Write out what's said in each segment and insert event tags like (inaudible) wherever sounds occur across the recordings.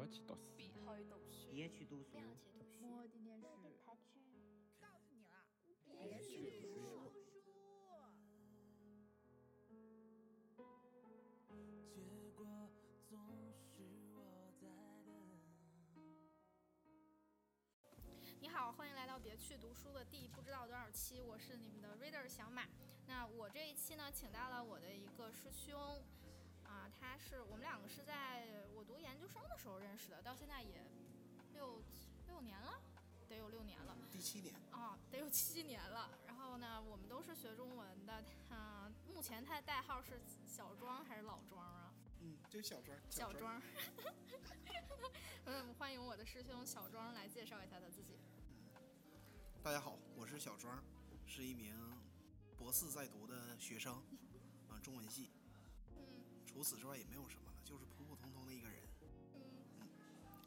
要去读书。别去读书。不要去读书。摸点点书。告诉你了，别去读书。结果总是我在等。你好，欢迎来到别去读书的第不知道多少期，我是你们的 reader 小马。那我这一期呢，请到了我的一个师兄，啊，他是我们两个是在我读研究生的时候认识的，到现在也六六年了，得有六年了。第七年啊，得有七年了。然后呢，我们都是学中文的，啊，目前他的代号是小庄还是老庄啊？嗯，就小庄。小庄。(laughs) 嗯，欢迎我的师兄小庄来介绍一下他自己。大家好，我是小庄，是一名博士在读的学生，啊，中文系。除此之外也没有什么了，就是普普通通的一个人。嗯。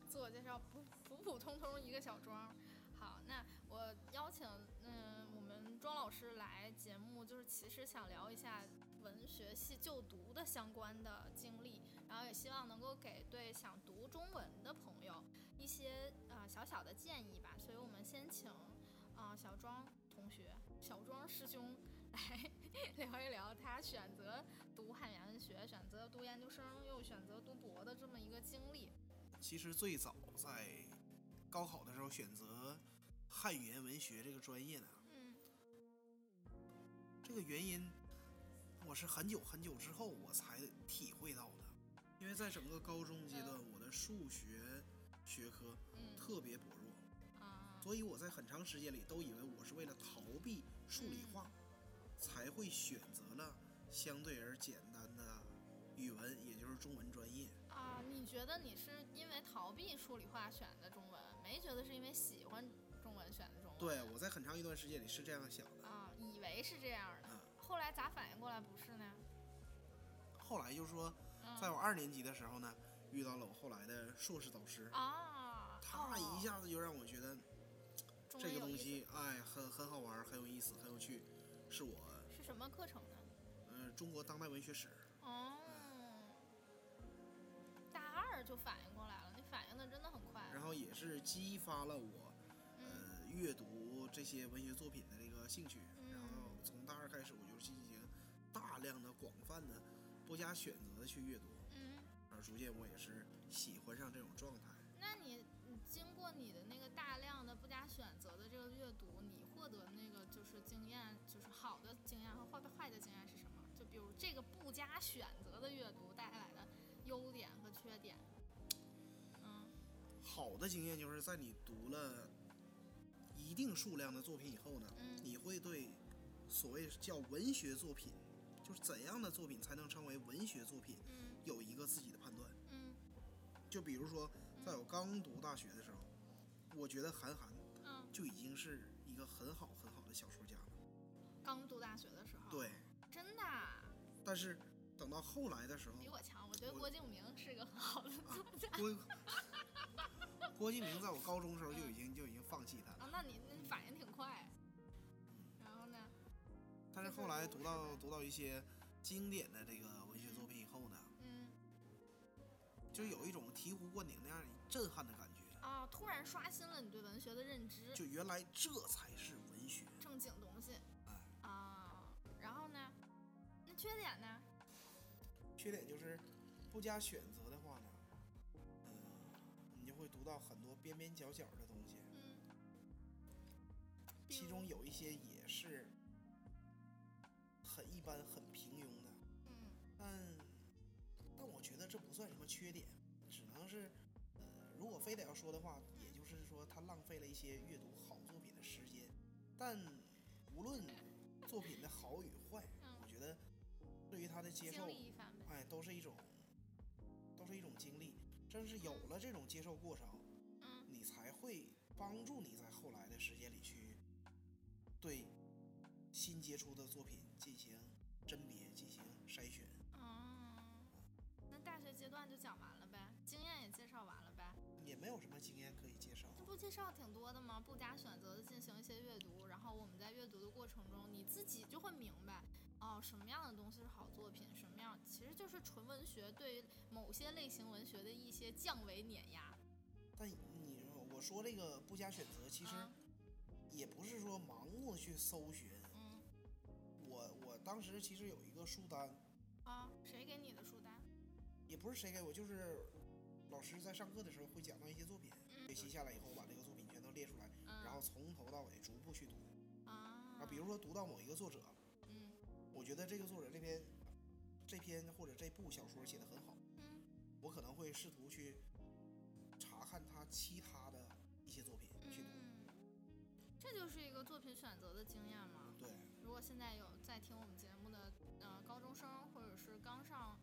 自我介绍，普普普通通一个小庄。好，那我邀请嗯我们庄老师来节目，就是其实想聊一下文学系就读的相关的经历，然后也希望能够给对想读中文的朋友一些呃小小的建议吧。所以我们先请啊、小庄同学、小庄师兄来 (laughs) 聊一聊他选择读汉语言文学、选择读研究生又选择读博的这么一个经历。其实最早在高考的时候选择汉语言文学这个专业呢，嗯，这个原因我是很久很久之后我才体会到的，因为在整个高中阶段，嗯、我的数学学科特别薄弱，嗯、啊，所以我在很长时间里都以为我是为了逃避数理化，嗯、才会选择了相对而简单的。语文也就是中文专业啊？你觉得你是因为逃避数理化选的中文，没觉得是因为喜欢中文选的中文？对，我在很长一段时间里是这样想的啊，以为是这样的。嗯、后来咋反应过来不是呢？后来就说，在我二年级的时候呢，嗯、遇到了我后来的硕士导师啊，他一下子就让我觉得、哦、这个东西哎很很好玩，很有意思，很有趣，是我是什么课程呢？呃，中国当代文学史。哦。大二就反应过来了，你反应的真的很快。然后也是激发了我，呃，阅读这些文学作品的这个兴趣。嗯、然后从大二开始，我就进行大量的、广泛的、不加选择的去阅读。嗯。而逐渐我也是喜欢上这种状态。那你，你经过你的那个大量的不加选择的这个阅读，你获得那个就是经验，就是好的经验和坏的坏的经验是什么？就比如这个不加选择的阅读带来的。优点和缺点，嗯，好的经验就是在你读了一定数量的作品以后呢，嗯、你会对所谓叫文学作品，就是怎样的作品才能称为文学作品，嗯、有一个自己的判断。嗯，就比如说，在我刚读大学的时候，我觉得韩寒，嗯，就已经是一个很好很好的小说家了。刚读大学的时候，对，真的。啊但是。等到后来的时候，比我强。我觉得郭敬明是个很好的作家。啊、郭郭敬明在我高中时候就已经、嗯、就已经放弃他了。啊，那你那反应挺快。然后呢？但是后来读到读到一些经典的这个文学作品以后呢，嗯，就有一种醍醐灌顶那样震撼的感觉。啊，突然刷新了你对文学的认知。就原来这才是缺点呢？缺点就是，不加选择的话呢，嗯、呃，你就会读到很多边边角角的东西，嗯，其中有一些也是很一般、很平庸的，嗯，但但我觉得这不算什么缺点，只能是，呃，如果非得要说的话，也就是说他浪费了一些阅读好作品的时间，但无论作品的好与坏。对于他的接受，哎，都是一种，都是一种经历。正是有了这种接受过程，嗯，你才会帮助你在后来的时间里去对新接触的作品进行甄别、进行筛选。哦，那大学阶段就讲完了呗，经验也介绍完了呗，也没有什么经验可以介绍。这不介绍挺多的吗？不加选择的进行一些阅读，然后我们在阅读的过程中，你自己就会明白。哦，什么样的东西是好作品，什么样其实就是纯文学对于某些类型文学的一些降维碾压。但你我说这个不加选择，其实啊也不是说盲目的去搜寻。嗯我我当时其实有一个书单，啊，谁给你的书单？也不是谁给我，就是老师在上课的时候会讲到一些作品，嗯学习下来以后把这个作品全都列出来，嗯然后从头到尾逐步去读。啊啊，比如说读到某一个作者，嗯我觉得这个作者这篇这篇或者这部小说写的很好，嗯我可能会试图去查看他其他的一些作品去读。嗯，这就是一个作品选择的经验嘛。对，如果现在有在听我们节目的呃高中生，或者是刚上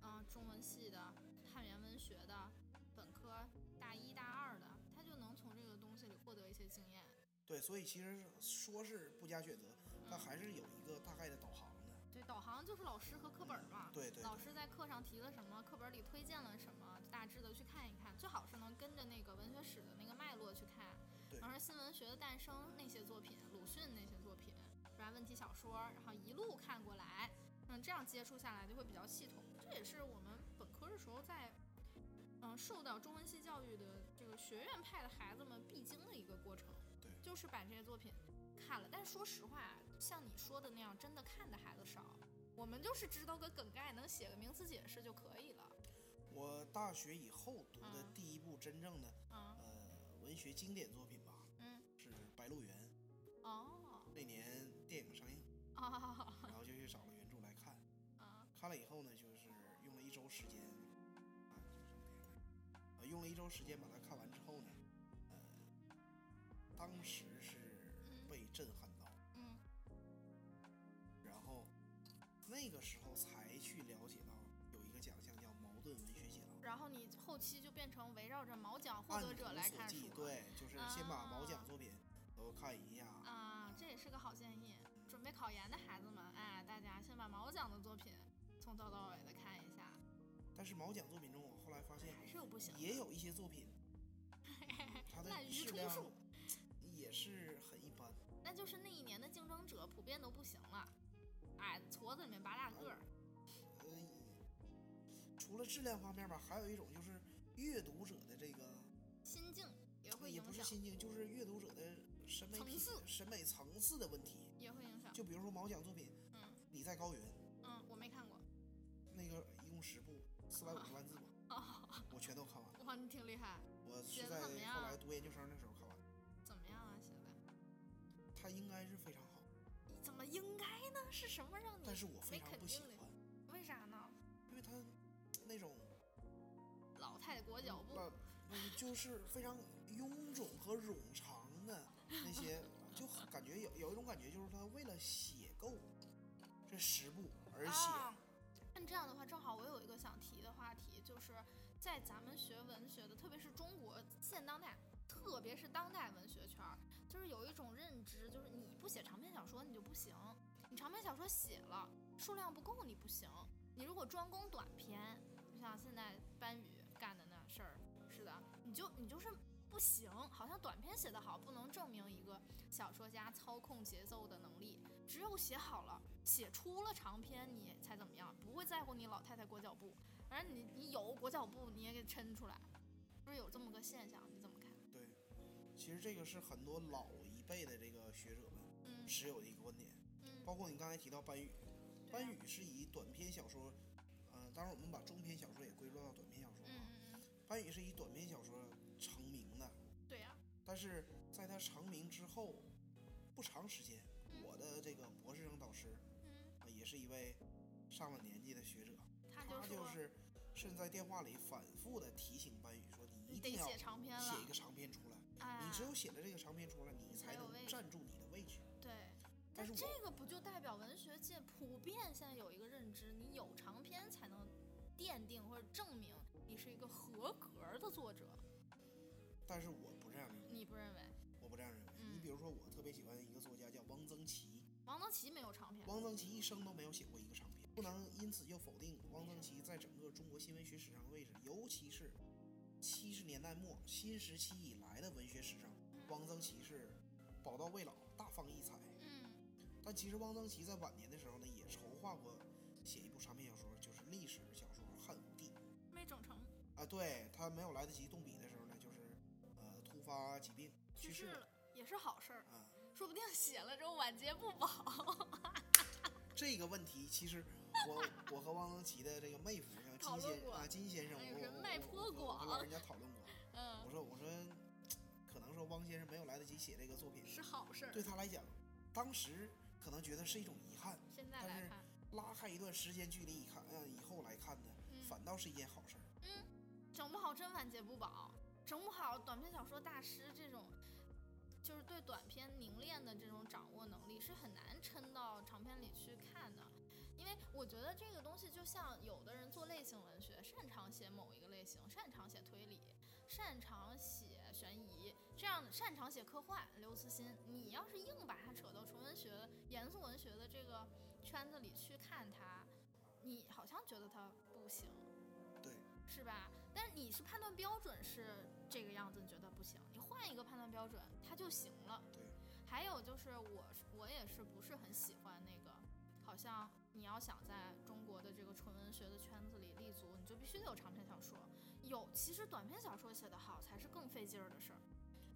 呃中文系的、汉语言文学的本科大一大二的，他就能从这个东西里获得一些经验。对，所以其实说是不加选择，但还是有一个大概的导航的。对，导航就是老师和课本嘛。对对老师在课上提了什么，课本里推荐了什么，大致的去看一看，最好是能跟着那个文学史的那个脉络去看。对然后新文学的诞生那些作品，鲁迅那些作品，不然问题小说，然后一路看过来，嗯，这样接触下来就会比较系统。这也是我们本科的时候在，嗯、受到中文系教育的这个学院派的孩子们必经的一个过程。对就是把这些作品看了。但是说实话，像你说的那样，真的看的孩子少。我们就是知道个梗概，能写个名词解释就可以了。我大学以后读的嗯第一部真正的嗯呃文学经典作品吧，嗯，是《白鹿原》。哦那年电影上映，啊然后就去找了原著来看。啊看了以后呢，就是用了一周时间，啊，呃，用了一周时间把它看完之后呢，呃，当时那个时候才去了解到有一个奖项叫矛盾文学奖。然后你后期就变成围绕着毛奖获得者来，看书了。对，就是先把毛奖啊作品都看一下。啊，这也是个好建议。准备考研的孩子们，哎，大家先把毛奖的作品从头到尾的看一下，但是毛奖作品中，我后来发现还是有不行的。也有一些作品，(laughs) 它的滥竽质量充数也是很一般。那就是那一年的竞争者普遍都不行了，哎，矬子里面拔大个儿。呃，除了质量方面吧，还有一种就是阅读者的这个，心境也会影响，也不是心境，就是阅读者的审美品层次、审美层次的问题。也会影响。就比如说毛奖作品，嗯你在高原嗯，我没看过。那个一共十部，四百五十万字吧，(laughs) 哦，我全都看完了。哇，你挺厉害，我是在后来读研究生的时候看完，怎么样啊？写的？他应该是非常好，怎么应该呢？是什么让你但是我非常？不喜欢，为啥呢？因为他那种老太太裹脚布，那那就是非常臃肿和冗长的那些，就很感觉有有一种感觉，就是他为了写够这十部而写。啊，那这样的话，正好我有一个想提的话题，就是在咱们学文学的，特别是中国现当代，特别是当代文学圈儿，就是有一种认知，就是你不写长篇小说你就不行，你长篇小说写了数量不够你不行，你如果专攻短篇，就像现在班宇干的那事儿似的，你就你就是。不行，好像短篇写得好不能证明一个小说家操控节奏的能力，只有写好了，写出了长篇，你才怎么样？不会在乎你老太太裹脚布，反正你你有裹脚布你也给抻出来，不是有这么个现象？你怎么？其实这个是很多老一辈的这个学者们嗯。持有的一个观点，嗯，包括你刚才提到班宇，班宇是以短篇小说，呃，当然我们把中篇小说也归入到短篇小说嗯啊。嗯嗯，班宇是以短篇小说成名的，对呀、但是在他成名之后不长时间，嗯。我的这个博士生导师也是一位上了年纪的学者，他他就是甚至在电话里反复的提醒班宇说，你一定要写一个长篇出来，哎，你只有写了这个长篇出来，你才能站住你的位置。对。但是这个不就代表文学界普遍现在有一个认知，你有长篇才能奠定或者证明你是一个合格的作者，但是我不这样认为，你不认为？我不这样认为。嗯你比如说，我特别喜欢一个作家叫汪曾祺，汪曾祺没有长篇，汪曾祺一生都没有写过一个长篇，不能因此就否定汪曾祺在整个中国新文学史上的位置，尤其是七十年代末新时期以来的文学史上，汪曾祺是宝刀未老，大放异彩。嗯但其实汪曾祺在晚年的时候呢，也筹划过写一部长篇小说，就是历史小说《汉武帝》没整成，啊，对他没有来得及动笔的时候呢，就是呃突发疾病去世了也是好事儿，啊。说不定写了之后晚节不保。这个问题其实我我和汪曾祺的这个妹夫像讨论过金先啊金先生，人脉我颇广跟老人家讨论过。嗯我，说我说，可能说汪先生没有来得及写这个作品，是好事儿。对他来讲，当时可能觉得是一种遗憾，现在但是来看，拉开一段时间距离一看，嗯，以后来看呢，嗯反倒是一件好事嗯。整不好真晚节不保，整不好短篇小说大师这种，就是对短篇凝练的这种掌握能力是很难撑到长篇里去看的。因为我觉得这个东西就像有的人做类型文学，擅长写某一个类型，擅长写推理，擅长写悬疑，这样擅长写科幻。刘慈欣，你要是硬把它扯到纯文学、严肃文学的这个圈子里去看它，你好像觉得它不行。对，是吧？但是你是判断标准是这个样子，你觉得不行，你换一个判断标准，它就行了。对。还有就是我我也是不是很喜欢那个，好像你要想在中国的这个纯文学的圈子里立足，你就必须得有长篇小说。有，其实短篇小说写得好才是更费劲儿的事儿。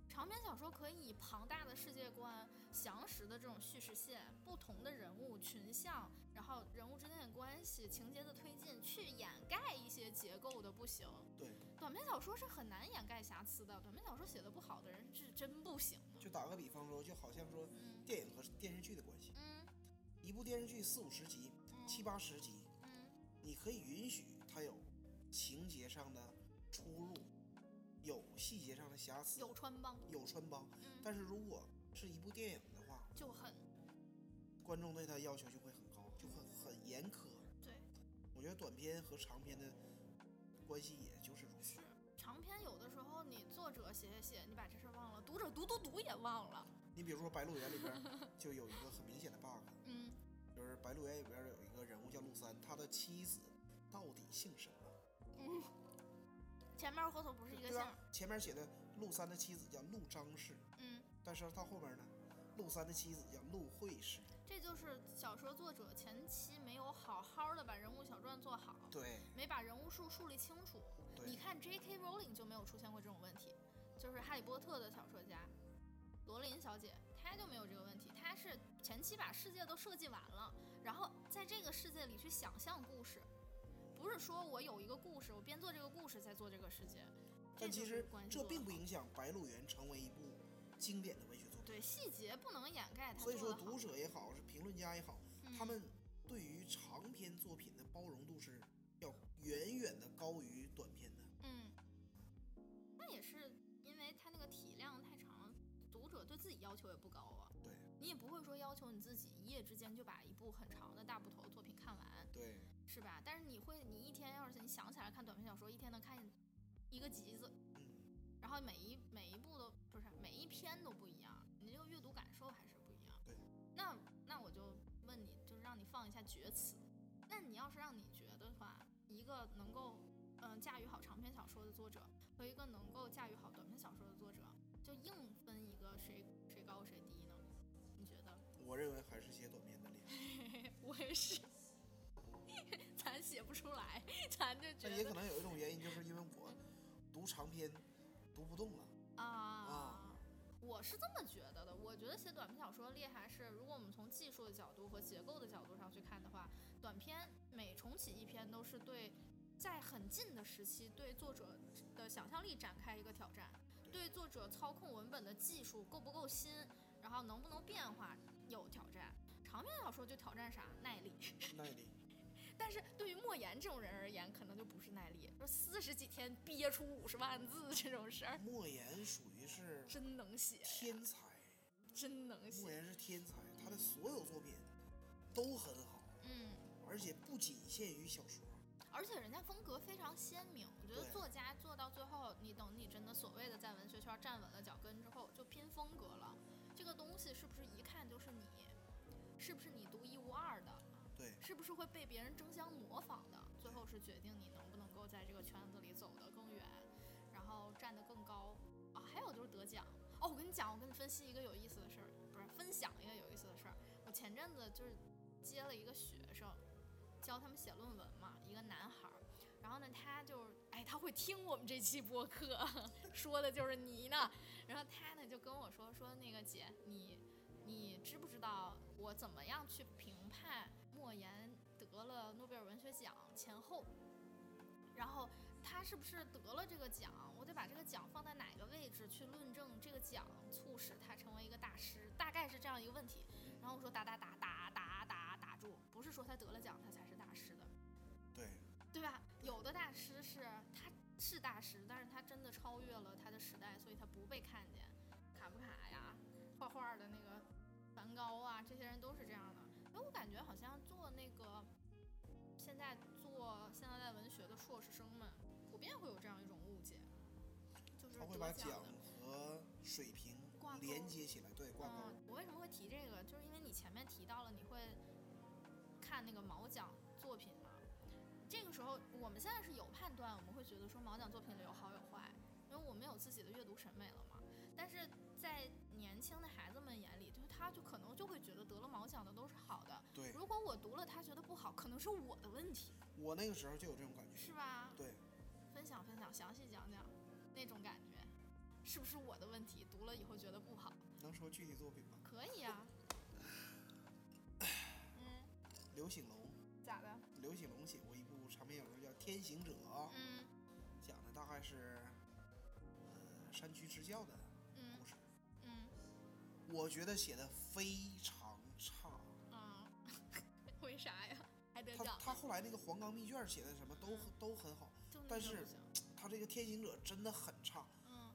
长篇小说可以以庞大的世界观、详实的这种叙事线、不同的人物群像，然后人物之间的关系、情节的推进，去掩盖一些结构的不行。对，短篇小说是很难掩盖瑕疵的，短篇小说写的不好的人是真不行。就打个比方说，就好像说嗯电影和电视剧的关系，嗯一部电视剧四五十集、七八十集，嗯你可以允许它有情节上的出入，有细节上的瑕疵，有穿帮，有穿帮。嗯，但是如果是一部电影的话，就很观众对它要求就会很高，就很很严苛。对。我觉得短片和长篇的关系也就是如此。长篇有的时候你作者写写写，你把这事儿忘了，读者读读读也忘了。你比如说《白鹿原》里边就有一个很明显的 bug，嗯，就是《白鹿原》里边有一个人物叫陆三，他的妻子到底姓什么？嗯前面和后头不是一个姓儿。前面写的陆三的妻子叫陆张氏，嗯，但是到后面呢，陆三的妻子叫陆慧氏。这就是小说作者前期没有好好的把人物小传做好，对没把人物树树立清楚。你，看 J.K. Rowling 就没有出现过这种问题，就是《哈利波特》的小说家罗琳小姐，她就没有这个问题。他是前期把世界都设计完了，然后在这个世界里去想象故事，不是说我有一个故事，我边做这个故事再做这个世界。但其实这并不影响《白鹿原》成为一部经典的文学作品。对细节不能掩盖它所以说。读者也好，是评论家也好，嗯他们对于长篇作品的包容度是要远远的高于短篇的。嗯，那也是对自己要求也不高啊。对你也不会说要求你自己一夜之间就把一部很长的大部头的作品看完，对是吧？但是你会，你一天要是你想起来看短篇小说，一天能看一个集子，嗯，然后每一每一部都不是每一篇都不一样，你这个阅读感受还是不一样。对，那那我就问你，就是让你放一下厥词。那你要是让你觉得的话，一个能够嗯、驾驭好长篇小说的作者和一个能够驾驭好短篇小说的作者，就硬分一个谁谁高谁低呢？你觉得？(laughs) 我认为还是写短篇的厉害。(laughs) 我也是，(laughs) 咱写不出来，咱就觉得但也可能有一种原因，就是因为我读长篇读不动了。啊。我是这么觉得的，我觉得写短篇小说厉害是，如果我们从技术的角度和结构的角度上去看的话，短篇每重启一篇都是对在很近的时期对作者的想象力展开一个挑战，对作者操控文本的技术够不够新，然后能不能变化有挑战。长篇小说就挑战啥耐力，耐力，(laughs) 但是对于莫言这种人而言，可能就不是耐力，说四十几天憋出五十万字这种事儿，莫言属于是真能写，天才，(laughs) 真能写莫。言是天才，他的所有作品都很好，嗯，而且不仅限于小说。而且人家风格非常鲜明。我觉得作家做到最后，你等你真的所谓的在文学圈站稳了脚跟之后，就拼风格了。这个东西是不是一看就是你？是不是你独一无二的？对，是不是会被别人争相模仿的？最后是决定你能不能够在这个圈子里走得更远，然后站得更高啊。还有就是得奖哦，我跟你讲，我跟你分析一个有意思的事儿，不是分享一个有意思的事儿。我前阵子就是接了一个学生，教他们写论文嘛，一个男孩儿。然后呢，他就哎，他会听我们这期播客，(laughs) 说的就是你呢。然后他呢就跟我说说那个姐，你你知不知道我怎么样去评判莫言得了诺贝尔文学奖前后？然后他是不是得了这个奖？我得把这个奖放在哪个位置去论证这个奖促使他成为一个大师？大概是这样一个问题。然后我说打打打打打打打住，不是说他得了奖他才是，对，吧？有的大师是他是大师，但是他真的超越了他的时代，所以他不被看见。卡夫卡呀，画画的那个梵高啊，这些人都是这样的。因为我感觉好像做那个现在做现当代文学的硕士生们，普遍会有这样一种误解，就是他会把奖。和水平挂钩连接起来，对，挂钩。嗯，我为什么会提这个？就是因为你前面提到了你会看那个毛奖。这个时候我们现在是有判断，我们会觉得说毛奖作品里有好有坏，因为我们有自己的阅读审美了嘛。但是在年轻的孩子们眼里，就是他就可能就会觉得得了毛奖的都是好的。对如果我读了他觉得不好，可能是我的问题，我那个时候就有这种感觉。是吧？对，分享分享，详细讲讲那种感觉，是不是我的问题？读了以后觉得不好，能说具体作品吗？可以啊、(laughs) 嗯，流醒龙，天行者》，嗯讲的大概是呃山区支教的嗯故事。嗯我觉得写的非常差。啊，(laughs) 为啥呀？还得他奖？他后来那个黄冈密卷写的什么都很都很好，但是。他这个《天行者》真的很差。嗯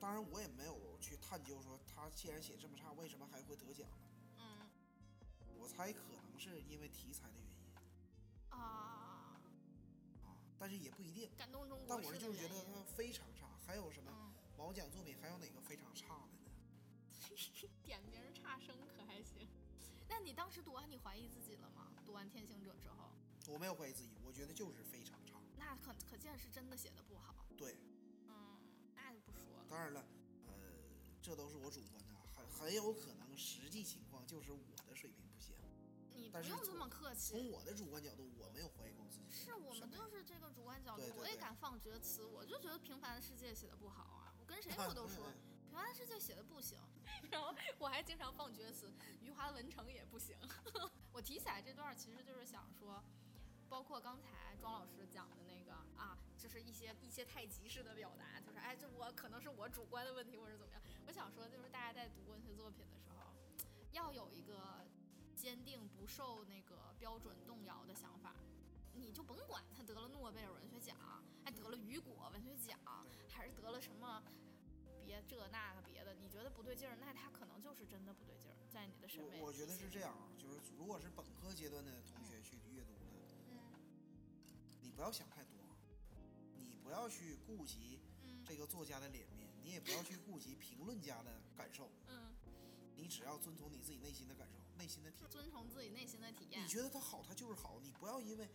当然，我也没有去探究说他既然写这么差，为什么还会得奖呢？嗯我猜可能是因为题材的原因啊，啊，但是也不一定。感动中但我国式的就是觉得原因。它非常差。还有什么嗯，毛奖作品还有哪个非常差的呢？(laughs) 点名差生可还行？那你当时读完，你怀疑自己了吗？读完《天行者》之后，我没有怀疑自己，我觉得就是非常差。那可可见是真的写的不好。对，嗯，那就不说了。当然了，呃，这都是我主观的，很很有可能实际情况就是我的水平不行。你不用这么客气。从我的主观角度，我没有怀疑过自己是我们就是这个主观角度对，对对我也敢放厥词，我就觉得《平凡的世界》写的不好啊，我跟谁 (laughs) 我都说《平凡的世界》写的不行，(laughs) 然后我还经常放厥词，余华的《文成》也不行。(laughs) 我提起来这段，其实就是想说，包括刚才庄老师讲的那个啊，就是一些一些太极式的表达，就是哎，这我可能是我主观的问题，或者怎么样。我想说，就是大家在读文学作品的时候，要有一个坚定不受那个标准动摇的想法。你就甭管他得了诺贝尔文学奖，还得了雨果文学奖，还是得了什么别这那个别的，你觉得不对劲儿，那他可能就是真的不对劲儿，在你的审美我我觉得是这样啊，就是如果是本科阶段的同学去阅读呢，嗯。你不要想太多，你不要去顾及嗯这个作家的脸面，你也不要去顾及评论家的感受，嗯，你只要遵从你自己内心的感受、内心的体验。遵从自己内心的体验你。觉得它好，它就是好，你不要因为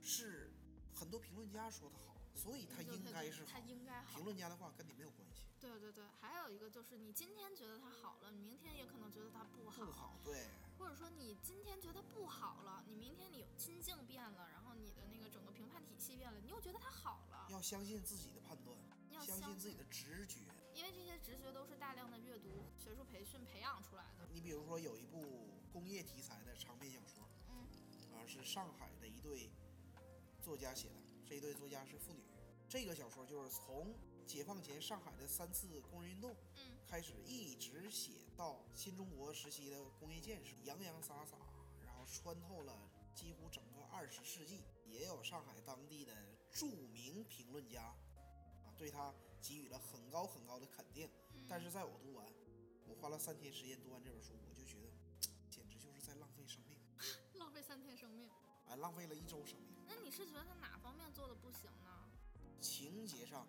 是很多评论家说它好，所以它应该是他好。应该好评。论家的话跟你没有关系，对对对，还有一个就是你今天觉得它好了，你明天也可能觉得它不好。不好，对，或者说你今天觉得不好了，你明天你心境变了，然后你的那个整个评判体系变了，你又觉得它好了。要相信自己的判断，要相信自己的直觉。因为这些直学都是大量的阅读、学术培训培养出来的。你比如说有一部工业题材的长篇小说，嗯啊，是上海的一对作家写的，这一对作家是妇女。这个小说就是从解放前上海的三次工人运动嗯开始，一直写到新中国时期的工业建设，洋洋洒洒，然后穿透了几乎整个二十世纪。也有上海当地的著名评论家啊，对他给予了很高很高的肯定。嗯但是在我读完，我花了三天时间读完这本书，我就觉得简直就是在浪费生命，(laughs) 浪费三天生命。哎，浪费了一周生命。那你是觉得他哪方面做的不行呢？情节上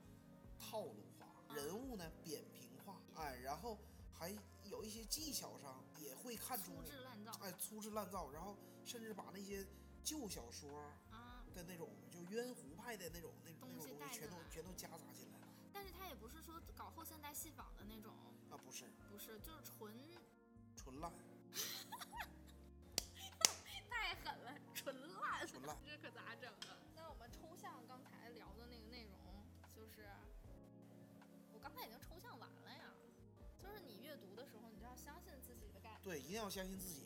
套路化，人物呢扁平化，哎，然后还有一些技巧上也会看出粗，制滥造哎，粗制滥造，然后甚至把那些旧小说啊！的那种就渊湖派的那种那那种东西全都全都夹杂进来是它也不是说搞后现代戏仿的那种啊，不是，不是，就是纯纯烂，(laughs) 太狠了，纯烂，纯烂，这可咋整啊？那我们抽象刚才聊的那个内容，就是我刚才已经抽象完了呀，就是你阅读的时候，你就要相信自己的感觉，对，一定要相信自己。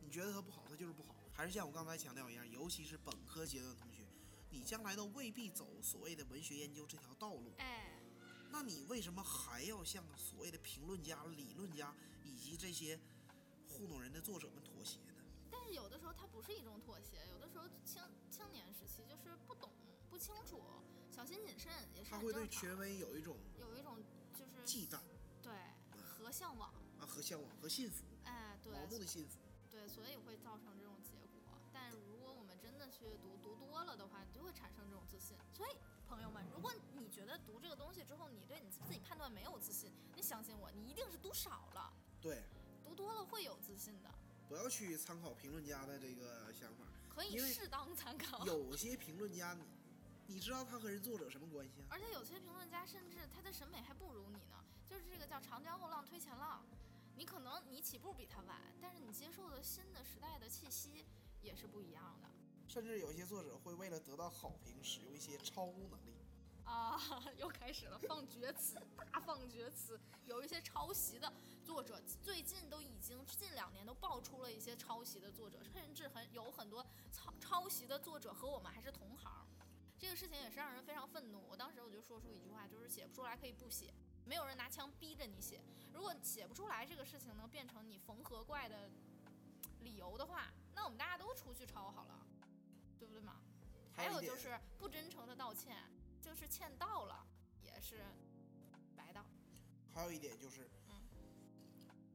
你觉得他不好，他就是不好。还是像我刚才强调一样，尤其是本科阶段同学。你将来都未必走所谓的文学研究这条道路。哎，那你为什么还要向所谓的评论家、理论家以及这些糊弄人的作者们妥协呢？但是有的时候它不是一种妥协，有的时候青青年时期就是不懂、不清楚、小心谨慎，也是他会对权威有一种有一种就是忌惮。对和向往，啊和向往和信服，哎，对，盲目的信服。对，所以会造成这种去读，读多了的话，你就会产生这种自信。所以，朋友们，如果你觉得读这个东西之后，你对你自己判断没有自信，你相信我，你一定是读少了，对，读多了会有自信的，不要去参考评论家的这个想法。可以适当参考。有些评论家，你你知道他和人作者什么关系啊？而且有些评论家甚至他的审美还不如你呢，就是这个叫长江后浪推前浪，你可能你起步比他晚，但是你接受的新的时代的气息也是不一样的。甚至有些作者会为了得到好评，使用一些超能力。啊，又开始了放厥词，大放厥词。有一些抄袭的作者，最近都已经近两年都爆出了一些抄袭的作者，甚至很有很多抄抄袭的作者和我们还是同行。这个事情也是让人非常愤怒。我当时我就说出一句话，就是写不出来可以不写，没有人拿枪逼着你写。如果写不出来这个事情能变成你缝合怪的理由的话，那我们大家都出去抄好了，对不对嘛？还有就是不真诚的道歉，就是欠道了，也是白道。还有一点就是，嗯。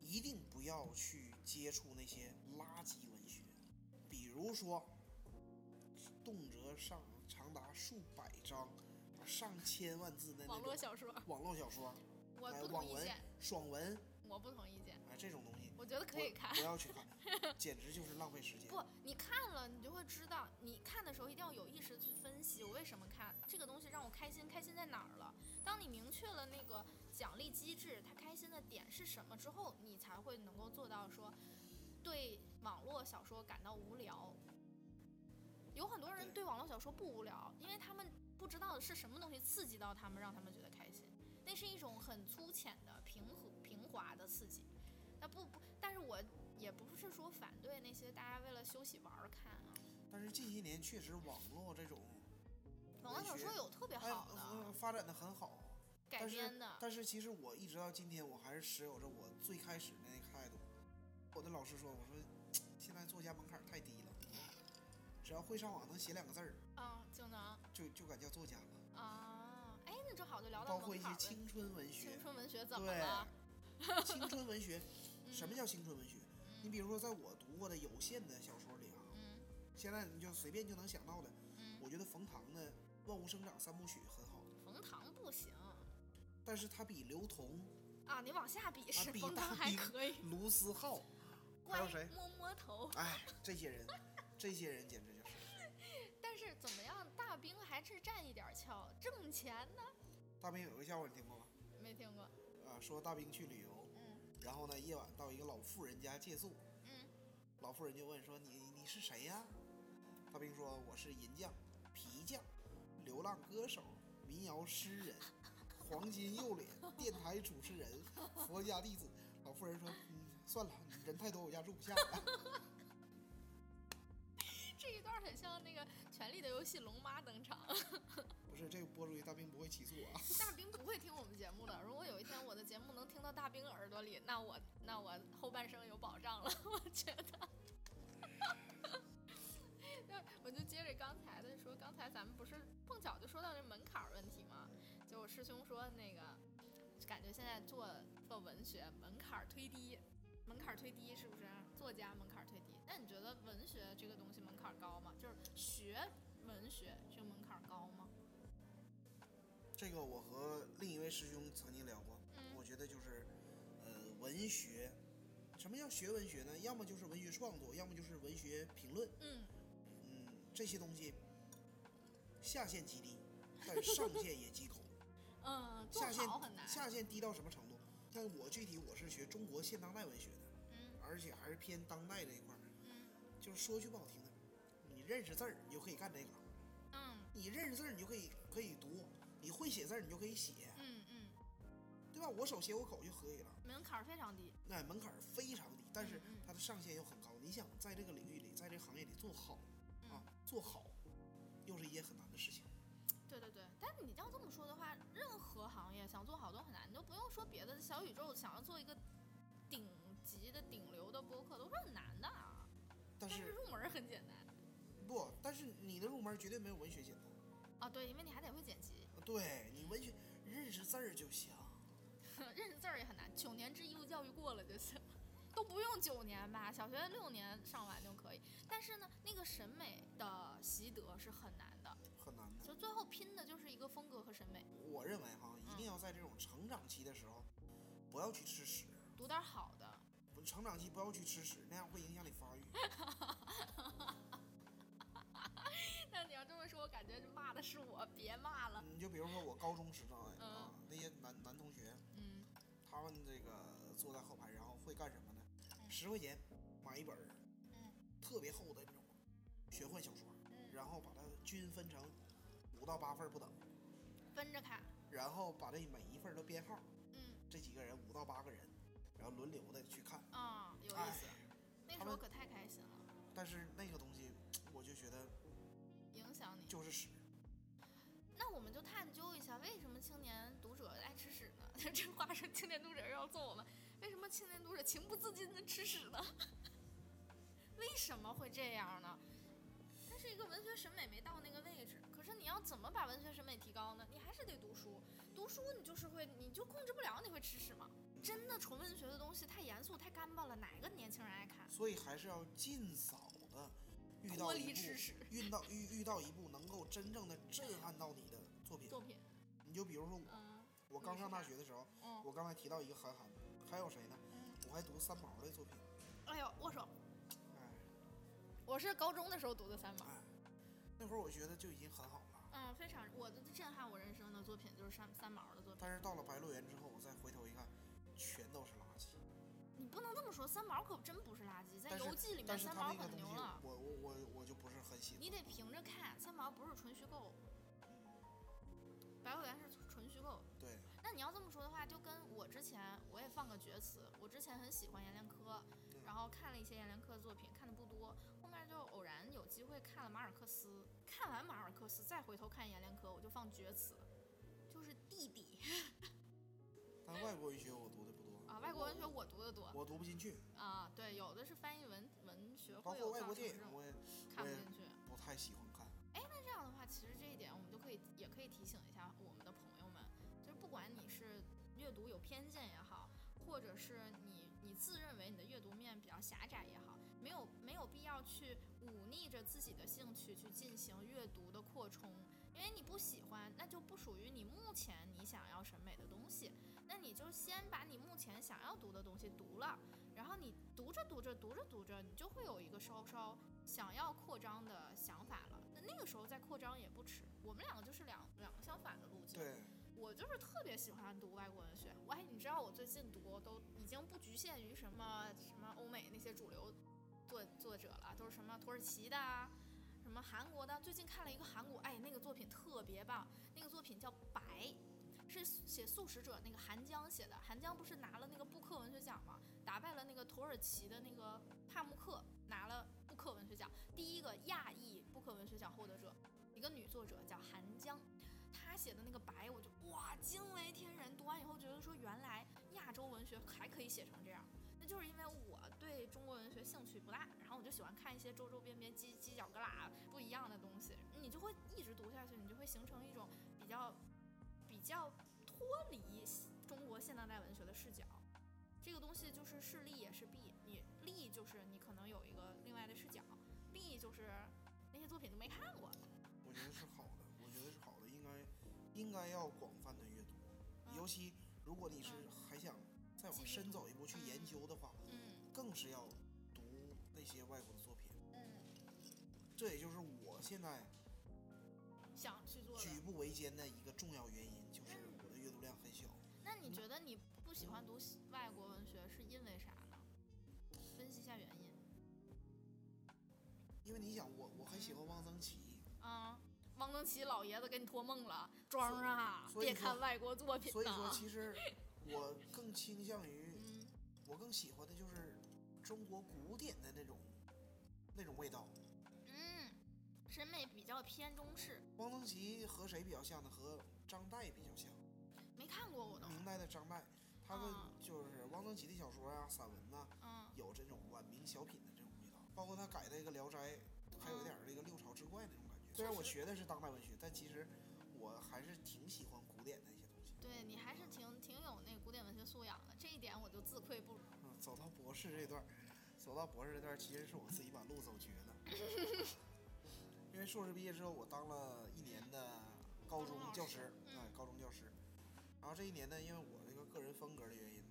一定不要去接触那些垃圾文学，比如说，动辄上长达数百章、上千万字的那网络小说，网络小说，我哎，网文不同意见，、爽文，我不同意见，哎，这种东西我觉得可以看不。要去看，简直就是浪费时间。不，你看了，你就会知道，你看的时候一定要有意识地去分析，我为什么看这个东西让我开心，开心在哪儿了？当你明确了那个奖励机制，它开心的点是什么之后，你才会能够做到说，对网络小说感到无聊。有很多人对对网络小说不无聊，因为他们不知道是什么东西刺激到他们，让他们觉得开心。那是一种很粗浅的平和平滑的刺激。那不不，但是我也不是说反对那些大家为了休息玩儿看啊。但是近些年确实网络这种网络小说有特别哎好的呃发展的很好，改编的，但是其实我一直到今天，我还是持有着我最开始的那个态度。我的老师说，我说现在作家门槛太低了，只要会上网能写两个字儿，啊，就能就就敢叫作家了。啊，哎，那正好就聊到包括一些青春文学青，春文学怎么了？，青春文学，什么叫青春文学？你嗯比如说，在我读过的有限的小说里啊，嗯现在你就随便就能想到的，嗯，我觉得冯唐的《万物生长》三部曲很好，冯唐不行但是他比刘同、啊，你往下比是比冯唐还可以，卢思浩，还怪有谁？摸摸头。哎，这些人，这些人简直就是。(laughs) 但是怎么样，大兵还是占一点儿窍，挣钱呢？大兵有个笑话你听过吗？没听过。啊，说大兵去旅游，嗯然后呢夜晚到一个老妇人家借宿，嗯，老妇人就问说你你是谁呀？大兵说我是银匠、皮匠、流浪歌手、民谣诗人、(laughs) 黄金右脸、电台主持人、佛家弟子。老妇人说嗯算了，人太多我家住不下了。(laughs) 这一段很像那个《权力的游戏》龙妈登场。不是这个播出去，大兵不会起诉我。(laughs) 大兵不会听我们节目的。如果有一天我的节目能听到大兵耳朵里，那我那我后半生有保障了，(laughs) 我觉得。(laughs) 那我就接着刚才的说，刚才咱们不是碰巧就说到这门槛问题吗？就我师兄说那个，感觉现在做做文学门槛忒低，门槛忒低是不是？作家门槛忒低。那你觉得文学这个东西门槛高吗？就是学文学这个门槛高吗？这个我和另一位师兄曾经聊过，嗯我觉得就是，呃，文学，什么叫学文学呢？要么就是文学创作，要么就是文学评论，嗯嗯，这些东西下限极低，但是上限也极高。(laughs) 嗯，下限很难。下限低到什么程度？但我具体我是学中国现当代文学的，嗯而且还是偏当代这一块儿。嗯就是说句不好听的，你认识字儿，你就可以干这个；嗯你认识字儿，你就可以可以读；你会写字儿，你就可以写，嗯嗯，对吧？我手写我口就可以了。门槛儿非常低。那门槛儿非常低，但是它的上限又很高。你想在这个领域里，在这个行业里做好嗯啊，做好，又是一件很难的事情。对对对，但是你要这么说的话，任何行业想做好都很难，你都不用说别的，小宇宙想要做一个顶级的、顶流的播客都是很难的啊。但是入门儿很简单不，但是你的入门绝对没有文学简单。啊，对，因为你还得会剪辑，对你文学认识字儿就行。(laughs) 认识字儿也很难。九年制义务教育过了就行，都不用九年吧，小学六年上完就可以。但是呢，那个审美的习得是很难的，很难的。就最后拼的就是一个风格和审美。我认为哈，一定要在这种成长期的时候，不要去吃屎。读点好的，不成长期不要去吃屎，那样会影响你发育。(laughs) 但你要这么说，我感觉骂的是我，别骂了。你就比如说我高中时代嗯啊，那些男男同学，嗯他们这个坐在后排，然后会干什么呢？十块钱买一本儿嗯特别厚的那种玄幻小说，嗯，然后把它均分成五到八份不等，分着看。然后把这每一份都编号，嗯这几个人五到八个人，然后轮流的去看。啊、有意哎思。那时候可太开心了，但是那个东西，我就觉得影响你。就是屎。那我们就探究一下，为什么青年读者爱吃屎呢？(laughs) 这话是青年读者要揍我们，为什么青年读者情不自禁的吃屎呢？(laughs) 为什么会这样呢？它是一个文学审美没到那个位置，可是你要怎么把文学审美提高呢？你还是得读书，读书你就是会，你就控制不了你会吃屎吗？真的纯文学的东西太严肃太干巴了，哪个年轻人爱看？所以还是要尽早的遇脱离到一部吃屎遇到遇遇到一部能够真正的震撼到你的作品。作品，你就比如说我，嗯我刚上大学的时候，嗯我刚才提到一个韩寒，还有谁呢？嗯，我还读三毛的作品，哎呦，握手。哎我是高中的时候读的三毛，哎，那会儿我觉得就已经很好了。嗯，非常我的震撼我人生的作品就是三三毛的作品。但是到了《白鹿原》之后，我再回头一看，全都是垃圾。你不能这么说，三毛可真不是垃圾，在游记里面三毛很牛了。我我我我就不是很喜欢。你得凭着看，三毛不是纯虚构，白鹿原是纯虚构。对，那你要这么说的话，就跟我之前我也放个厥词，我之前很喜欢阎连科，然后看了一些阎连科的作品，看的不多，后面就偶然有机会看了马尔克斯，看完马尔克斯再回头看阎连科，我就放厥词，就是弟弟 (laughs) 但外国文学我读的不多啊，外国文学我读的多我读不进去，啊，对，有的是翻译文文学包会有括外国电影我也我也看不进去。不太喜欢看。其实这一点我们就可以也可以提醒一下我们的朋友们，就是不管你是阅读有偏见也好，或者是你你自认为你的阅读面比较狭窄也好，没有没有必要去忤逆着自己的兴趣去进行阅读的扩充，因为你不喜欢，那就不属于你目前你想要审美的东西，那你就先把你目前想要读的东西读了，然后你读着读着读着读着，你就会有一个稍稍想要扩张的想法了。那那个时候再扩张也不迟。我们两个就是两两个相反的路径。对，我就是特别喜欢读外国文学。我还你知道我最近读都已经不局限于什么什么欧美那些主流作作者了，都是什么土耳其的啊。什么韩国的？最近看了一个韩国，哎，那个作品特别棒，那个作品叫《白》，是写《素食者》那个韩江写的。韩江不是拿了那个布克文学奖吗？打败了那个土耳其的那个帕慕克，拿了布克文学奖第一个亚裔布克文学奖获得者，一个女作者叫韩江。她写的那个白，我就哇惊为天人。读完以后觉得说，原来亚洲文学还可以写成这样，那就是因为我对中国文学兴趣不大，然后我就喜欢看一些周周边边、犄犄角旮旯不一样的东西，你就会一直读下去，你就会形成一种比较比较脱离中国现当代文学的视角。这个东西就是是利也是弊，就是你可能有一个另外的视角，，B 就是那些作品都没看过。我觉得是好的，我觉得是好的，应该应该要广泛的阅读，尤其如果你是还想再往深走一步去研究的话，嗯更是要读那些外国的作品。嗯，这也就是我现在想去做。举步维艰的一个重要原因，就是我的阅读量很小。那你觉得你不喜欢读外国文学是因为啥下原因。因为你想，我我很喜欢汪曾祺，啊，汪曾祺老爷子给你托梦了，装啊，别看外国作品所以说。其实 (laughs) 我更倾向于，嗯我更喜欢的就是中国古典的那种那种味道。嗯，审美比较偏中式，汪曾祺和谁比较像呢？和张岱比较像。没看过我都。明代的张岱，他的啊就是汪曾祺的小说啊、散文呐、嗯有这种晚明小品的这种味道，包括他改的一个《聊斋》，还有一点儿这个六朝志怪那种感觉。虽然我学的是当代文学，但其实我还是挺喜欢古典的一些东西。对你还是挺挺有那古典文学素养的，这一点我就自愧不如。嗯，走到博士这段儿，走到博士这段儿，其实是我自己把路走绝的。(laughs) 因为硕士毕业之后，我当了一年的高中教师，嗯哎，高中教师。然后这一年呢，因为我这个个人风格的原因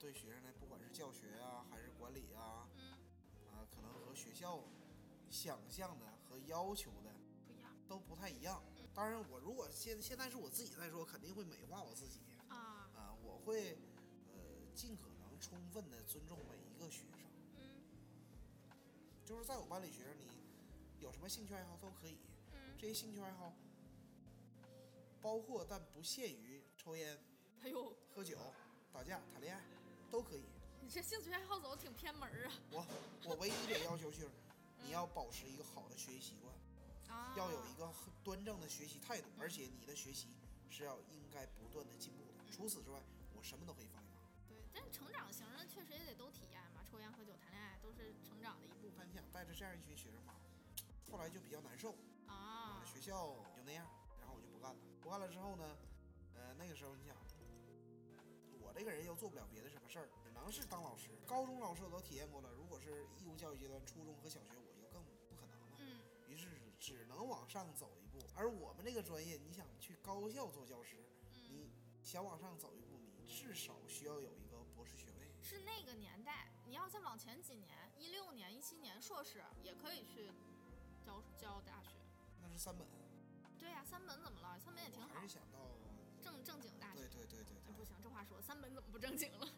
对学生呢，不管是教学啊，还是管理啊，嗯，啊，可能和学校想象的和要求的不一样。都不太一样。当然，我如果现现在是我自己在说，肯定会美化我自己。啊，啊，我会呃尽可能充分的尊重每一个学生。嗯。就是在我班里，学生你有什么兴趣爱好都可以，嗯，这些兴趣爱好包括但不限于抽烟、哎呦，喝酒、打架、谈恋爱，都可以。你这兴趣爱好走得挺偏门儿啊。我我唯一的要求就是，你要保持一个好的学习习惯，(laughs) 啊，要有一个端正的学习态度，而且你的学习是要应该不断的进步的。除此之外，我什么都可以放一放。对，但是成长型的确实也得都体验嘛，抽烟、喝酒、谈恋爱都是成长的一部分但你想带着这样一群学生吧，后来就比较难受。啊。学校就那样，然后我就不干了。不干了之后呢，呃，那个时候你想，我这个人又做不了别的什么事儿，只能是当老师。高中老师我都体验过了，如果是义务教育阶段，初中和小学我就更不可能了。嗯于是只能往上走一步。而我们这个专业，你想去高校做教师，嗯，你想往上走一步，你至少需要有一个博士学位。是那个年代，你要再往前几年，一六年、一七年硕士也可以去教教大学。那是三本，对呀、三本怎么了？三本也挺好我还是，想到，正正经大学对。对对对对，哎不行，这话说三本怎么不正经了？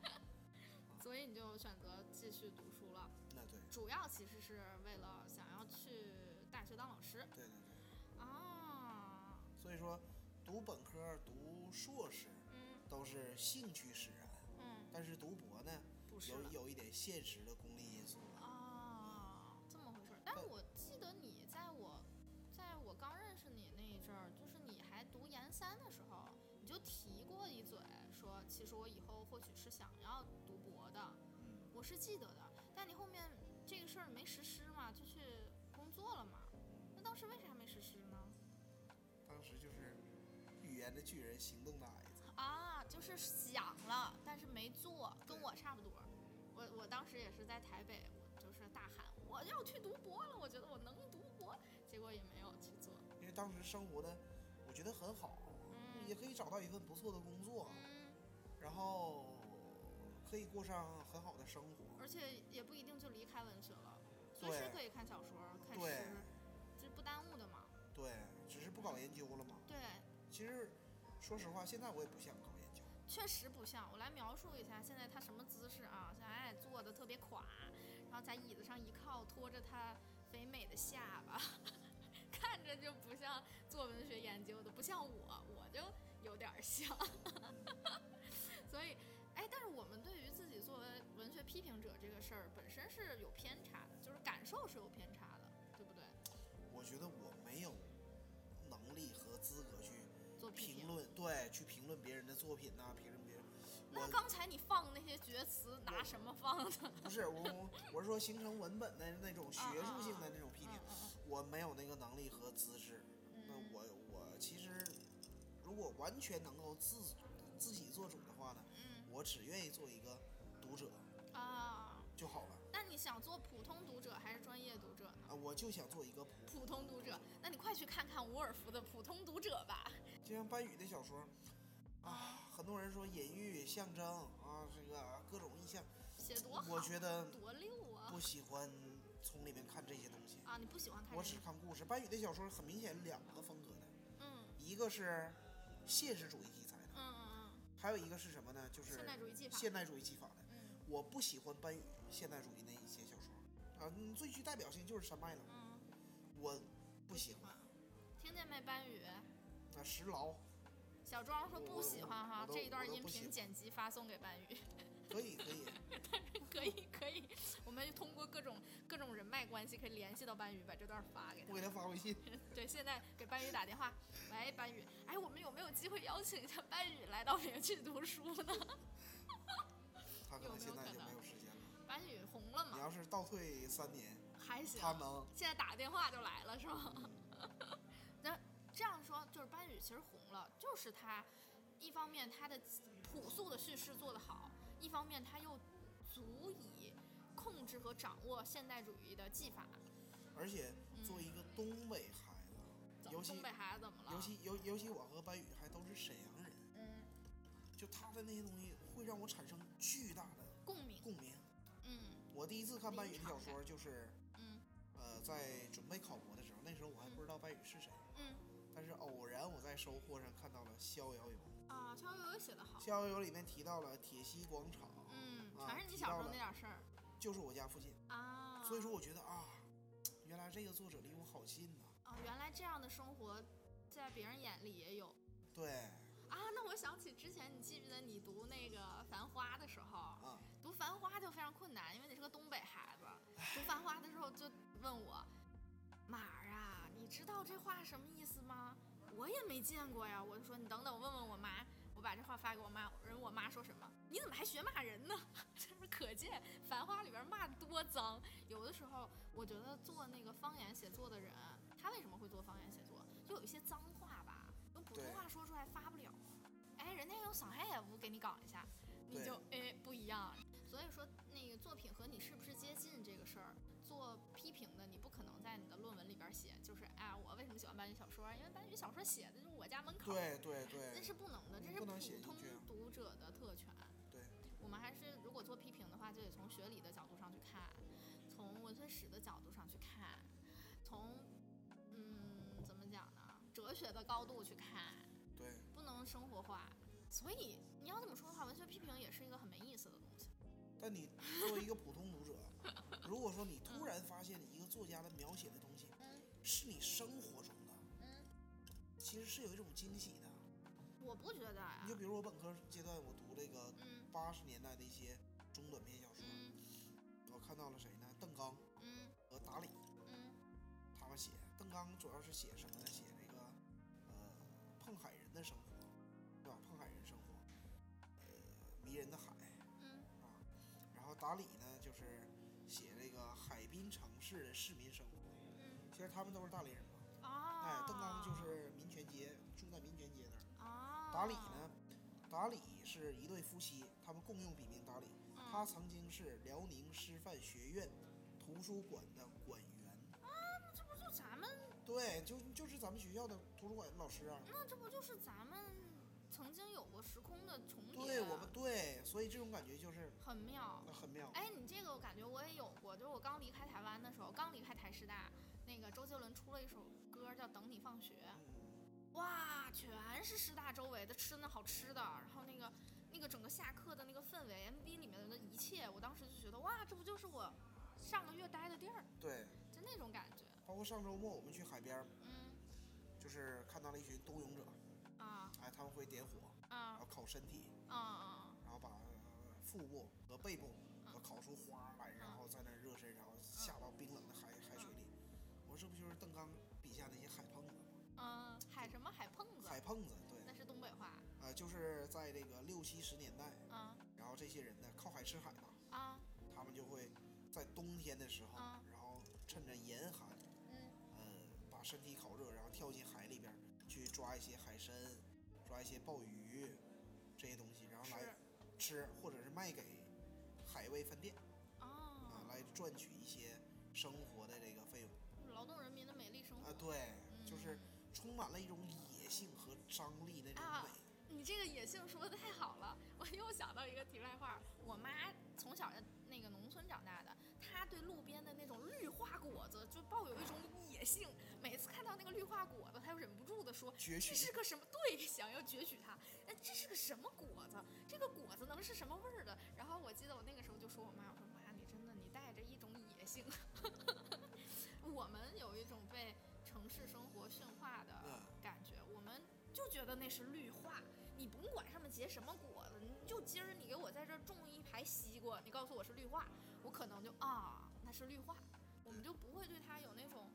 (laughs) 所以你就选择继续读书了，那对主要其实是为了想要去大学当老师对对对，啊。所以说读本科、读硕士嗯都是兴趣使然，嗯，但是读博呢，不是有有一点现实的功利因素。读研三的时候，你就提过一嘴，说其实我以后或许是想要读博的，嗯，我是记得的。但你后面这个事儿没实施嘛，就去工作了嘛。那当时为啥没实施呢？当时就是语言的巨人，行动的矮子。啊，就是想了，但是没做，跟我差不多。我我当时也是在台北，我就是大喊我要去读博了，我觉得我能读博，结果也没有去做。因为当时生活的我觉得很好，嗯也可以找到一份不错的工作，嗯，然后可以过上很好的生活。而且也不一定就离开文学了，随时可以看小说、看对诗，这不耽误的嘛。对，只是不搞研究了嘛。对，其实说实话，现在我也不想搞研究。确实不像。我来描述一下，现在他什么姿势啊？现在哎坐的特别垮，然后在椅子上一靠，拖着他肥美的下巴，看着就不像做文学研究的，不像我，我就有点儿像。(laughs) 所以，哎，但是我们对于自己作为文学批评者这个事儿本身是有偏差的，就是感受是有偏差的，对不对？我觉得我没有能力和资格去做评。论，对，去评论别人的作品呐、评论别人。那刚才你放那些绝词，拿什么放的？(laughs) 不是我，我我是说形成文本的那种学术性的那种我没有那个能力和资质。那嗯我我其实如果完全能够自自己做主的话呢，嗯我只愿意做一个读者嗯啊。就好了那你想做普通读者还是专业读者呢？啊！我就想做一个普，普通读者，那你快去看看伍尔夫的《普通读者》吧。(laughs) 就像班宇的小说啊，很多人说隐喻、象征啊，这个各种意象，写多好，我觉得多溜啊！不喜欢从里面看这些东西。啊，你不喜欢看我？只看故事。班宇的小说很明显两个风格的，嗯一个是现实主义题材的，嗯嗯嗯还有一个是什么呢？就嗯，是现代主义技法。现代主义技法的。嗯我不喜欢班宇现代主义那一些小说，啊，嗯最具代表性就是山脉了。嗯，我不喜欢。听见没，班宇？啊，石牢小庄说不喜欢哈这一段音频剪辑发送给班宇。可以可以，可以 (laughs) 可以，我们通过各种各种人脉关系可以联系到班宇，把这段发给他我给。他发微信。(laughs) 对，现在给班宇打电话，喂，班宇，哎，我们有没有机会邀请一下班宇来到园区读书呢？(laughs) 他可有能现在就没有可能没有时间了。班宇红了吗你？要是倒退三年，还行，他能现在打个电话就来了是吗？那这样说，就是班宇其实红了，就是他一方面他的朴素的叙事做得好，一方面他又足以控制和掌握现代主义的技法。而且作为一个东北孩子，尤其东北孩子怎么了？尤其尤尤其我和白宇还都是沈阳人，嗯，就他的那些东西会让我产生巨大的共鸣。共鸣。嗯我第一次看白宇的小说就是，嗯呃，在准备考博的时候，那时候我还不知道白宇是谁，嗯但是偶然我在收获上看到了《逍遥游啊，逍遥游写的》，好《。逍遥游》里面提到了铁西广场，嗯，啊全是你小时候那点事儿就是我家附近，啊。所以说我觉得啊，原来这个作者离我好近呐、啊，原来这样的生活，在别人眼里也有。对啊，那我想起之前，你记不记得你读那个《繁花》的时候，啊，读《繁花》就非常困难，因为你是个东北孩子。读《繁花》的时候就问我，马儿啊，你知道这话什么意思吗？我也没见过呀。我就说你等等，我问问我妈。我把这话发给我妈，人我妈说什么？你怎么还学骂人呢？(laughs) 这不是可见《繁花》里边骂得多脏。有的时候，我觉得做那个方言写作的人，他为什么会做方言写作？就有一些脏话吧，用普通话说出来发不了。哎，人家用上海话给你搞一下，你就哎不一样。所以说，那个作品和你是不是接近这个事儿，做批评的，你不可能在你的论文里边写，就是哎，我为什么喜欢班宇小说？因为班宇小说写的就是我家门口。对对那对是不能的，这是不能写普通读者的特权。对，我们还是如果做批评的话，就得从学理的角度上去看，从文学史的角度上去看，从嗯怎么讲呢，哲学的高度去看，对，不能生活化。所以你要这么说的话，文学批评也是一个很没意思的东西。但你作为一个普通读者，如果说你突然发现一个作家的描写的东西嗯是你生活中的，嗯，其实是有一种惊喜的。我不觉得呀你就。比如我本科阶段，我读这个嗯八十年代的一些中短篇小说，嗯我看到了谁呢？邓刚嗯和达里嗯他们写。邓刚主要是写什么呢？写这个呃碰海人的生活，对吧？碰海人生活，呃迷人的海嗯啊。然后达里呢，就是写这个海滨城市的市民生活。嗯其实他们都是大连人嘛。啊。哎，邓刚就是民权街，住在民权街那儿。啊。达理呢，达理是一对夫妻，他们共用笔名达理。嗯他曾经是辽宁师范学院图书馆的馆员。啊，那这不就咱们对，就就是咱们学校的图书馆老师啊。那这不就是咱们曾经有过时空的重叠？对我们对，所以这种感觉就是很妙。那很妙。哎，你这个我感觉我也有过，就是我刚离开台湾的时候，刚离开台师大，那个周杰伦出了一首歌叫《等你放学》，嗯，哇，全是师大周围的吃那好吃的，然后那个那个整个下课的那个氛围，MV 里面的一切，我当时就觉得哇，这不就是我上个月待的地儿，对，就那种感觉。包括上周末我们去海边，嗯就是看到了一群冬泳者，啊哎，他们会点火，然啊后烤身体，啊啊！然后把腹部和背部都烤出花来，然后在那热身，然后下到冰冷的海海水里。我说这不就是邓刚笔下那些海碰子吗？嗯，海什么海碰子？海碰子，对，那是东北话。呃，就是在这个六七十年代，啊然后这些人呢靠海吃海嘛，啊他们就会在冬天的时候，啊然后趁着严寒，嗯呃，把身体烤热，然后跳进海里边儿去抓一些海参，抓一些鲍鱼这些东西，然后来吃，或者是卖给海味饭店啊，啊，来赚取一些生活的这个费用劳动人民的美丽生活。啊，对，就是嗯充满了一种野性和张力那种啊美。你这个野性说的太好了，我又想到一个题外话。我妈从小在那个农村长大的，她对路边的那种绿化果子就抱有一种野性。每次看到那个绿化果子，他就忍不住的说：“攫取这是个什么？”对，想要攫取它。那这是个什么果子？这个果子能是什么味儿的？然后我记得我那个时候就说我妈，我说妈，你真的你带着一种野性。(laughs) 我们有一种被城市生活驯化的嗯感觉，我们就觉得那是绿化。你甭管上面结什么果子，你就今儿你给我在这儿种一排西瓜，你告诉我是绿化，我可能就啊，那是绿化，我们就不会对它有那种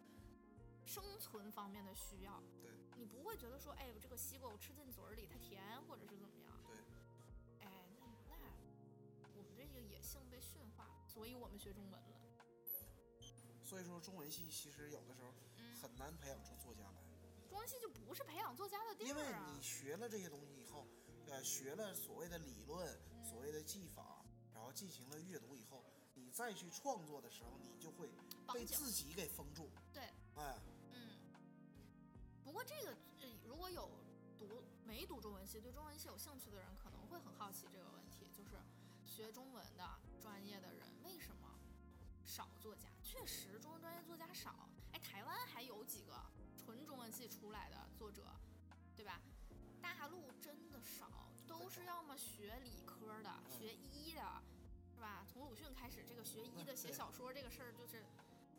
生存方面的需要。对，你不会觉得说，哎，我这个西瓜我吃进嘴里它甜，或者是怎么样？对，哎，那那我们这个野性被驯化，所以我们学中文了。所以说中文系其实有的时候嗯，很难培养出作家来，中文系就不是培养作家的地因为。你学了这些东西以后，呃，学了所谓的理论、嗯所谓的技法，然后进行了阅读以后，你再去创作的时候，你就会被自己给封住。对，哎，过这个，呃如果有读没读中文系，对中文系有兴趣的人，可能会很好奇这个问题，就是学中文的专业的人为什么少作家？确实，中文专业作家少。哎，台湾还有几个纯中文系出来的作者，对吧？大陆真的少，都是要么学理科的，学医的，是吧？从鲁迅开始，这个学医的写小说这个事儿，就是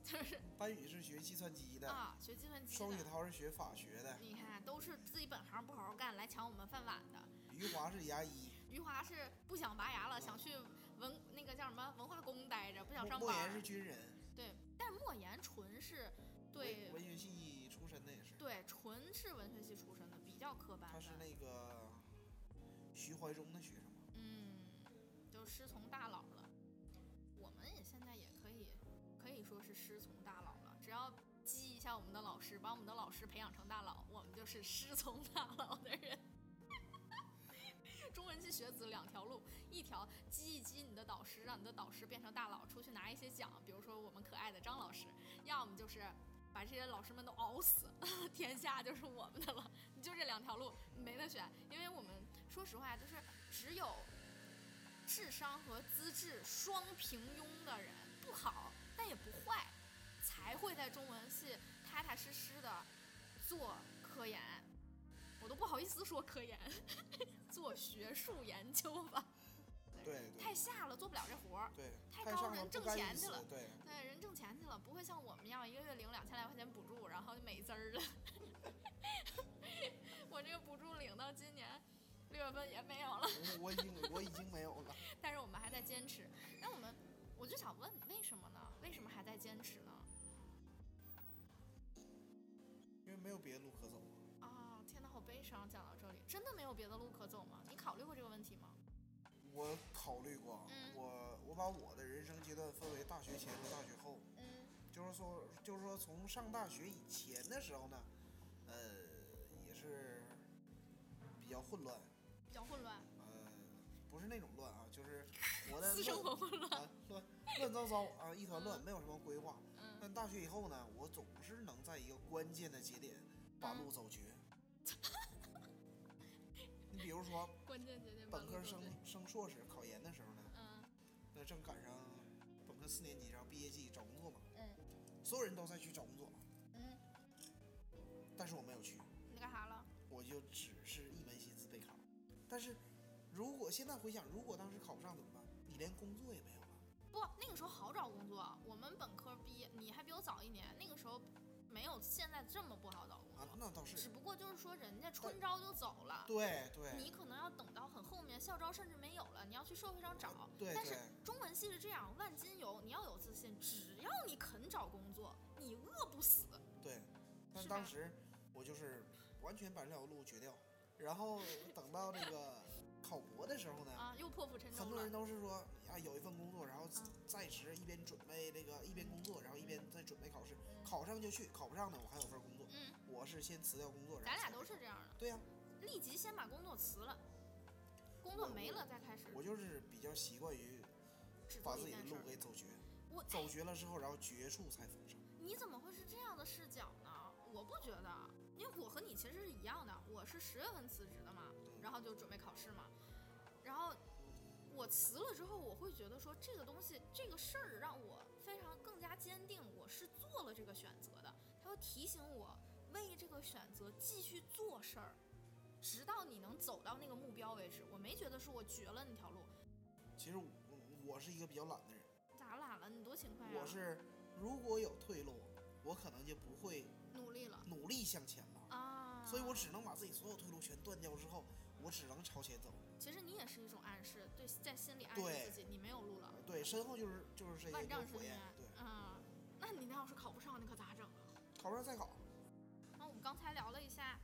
就是班宇是学计算机的，啊，学计算机双雪的。涛是学法学的，你看，都是自己本行不好好干，来抢我们饭碗的。余华是牙医，余华是不想拔牙了，想去文那个叫什么文化宫待着，不想上班莫言。是军人，对，但是莫言纯是对文文学系出身的也是，对纯是文学系出身的，比较科班的。他是那个徐怀中的学生吗。嗯，就师从大佬说是师从大佬了，只要激一下我们的老师，把我们的老师培养成大佬，我们就是师从大佬的人。(laughs) 中文系学子两条路，一条激一激你的导师，让你的导师变成大佬，出去拿一些奖，比如说我们可爱的张老师；要么就是把这些老师们都熬死，(laughs) 天下就是我们的了。你就这两条路，没得选。因为我们说实话，就是只有智商和资质双平庸的人，不好但也不坏，才会在中文系踏踏实实的做科研。我都不好意思说科研，(laughs) 做学术研究吧。对对太下了，做不了这活儿。对，太高了人挣钱去了对，对，人挣钱去了，不会像我们一样一个月领两千来块钱补助，然后就美滋儿了。(laughs) 我这个补助领到今年六月份也没有了，我我已经我已经没有了。但是我们还在坚持。那我们，我就想问，为什么呢？为什么还在坚持呢？因为没有别的路可走。啊、天哪，好悲伤！讲到这里，真的没有别的路可走吗？你考虑过这个问题吗？我考虑过，嗯我我把我的人生阶段分为大学前和大学后，嗯就是说就是说从上大学以前的时候呢，呃，也是比较混乱，比较混乱，呃，不是那种乱啊，就是活的私生活混乱。啊乱乱糟糟啊，一团乱，没有什么规划。嗯但大学以后呢，我总是能在一个关键的节点把路走绝。你比如说 (laughs) 关键节点本科升升硕士考研的时候呢，嗯那正赶上本科四年级，然后毕业季找工作嘛，嗯所有人都在去找工作，嗯，但是我没有去，你干啥了？我就只是一门心思备考。但是如果现在回想，如果当时考不上怎么办？你连工作也没有了。不，那个时候好找工作。我们本科毕业，你还比我早一年，那个时候没有现在这么不好找工啊作。，那倒是。只不过就是说，人家春招就走了，对对你可能要等到很后面，校招甚至没有了，你要去社会上找。对但是中文系是这样，万金油，你要有自信，只要你肯找工作，你饿不死。对，但当时我就是完全把这条路绝掉，然后等到这个考博的时候呢，啊，又破釜沉舟很多人。都是说啊有一份工作，然后嗯在职一边准备那个一边工作，然后一边在准备考试，考上就去，考不上呢我还有份工作。嗯，我是先辞掉工作，然咱俩都是这样的，对呀、立即先把工作辞了，工作没了再开始我就是比较习惯于把自己的路。给走绝，我走绝了之后，然后绝处才逢生。你怎么会是这样的视角呢？我不觉得，我和你其实是一样的，我是十月份辞职的嘛，然后就准备考试嘛，然后我辞了之后，我会觉得说这个东西这个事儿让我非常更加坚定，我是做了这个选择的，它会提醒我为这个选择继续做事儿，直到你能走到那个目标为止。我没觉得是我绝了那条路，其实我我是一个比较懒的人，咋懒了？你多勤快啊！我是如果有退路，我可能就不会努力了努力向前了，啊！所以我只能把自己所有退路全断掉之后，我只能朝前走。其实你也是一种暗示，对，在心里暗示自己你没有路了，对，身后就是就是这些万丈深渊。对，啊！那你那要是考不上，你可咋整啊？考不上再考。那我们刚才聊了一下，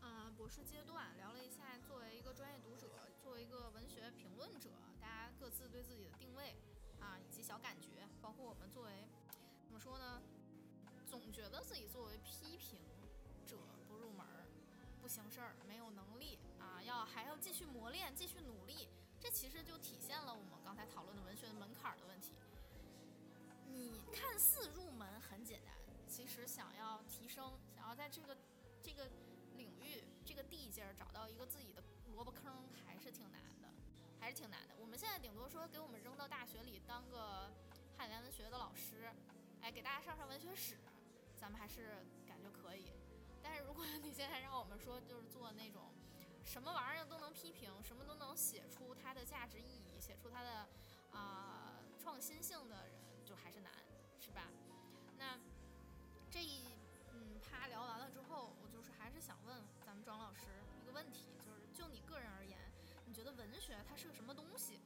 嗯，博士阶段，聊了一下作为一个专业读者，作为一个文学评论者，大家各自对自己的定位啊，以及小感觉，包括我们作为怎么说呢，总觉得自己作为批评者不入门儿，不行事儿，没有能力啊，要还要继续磨练，继续努力，这其实就体现了我们刚才讨论的文学的门槛的问题。你看似入门很简单，其实想要提升，想要在这个这个领域、这个地界儿找到一个自己的萝卜坑，还是挺难的，还是挺难的。我们现在顶多说给我们扔到大学里当个汉语言文学的老师，哎，给大家上上文学史，咱们还是感觉可以。但是如果 (laughs) 你现在让我们说，就是做那种什么玩意儿都能批评，什么都能写出它的价值意义，写出它的啊、创新性的人，就还是难，是吧？那这一嗯啪聊完了之后，我就是还是想问咱们庄老师一个问题，就是就你个人而言，你觉得文学它是个什么东西，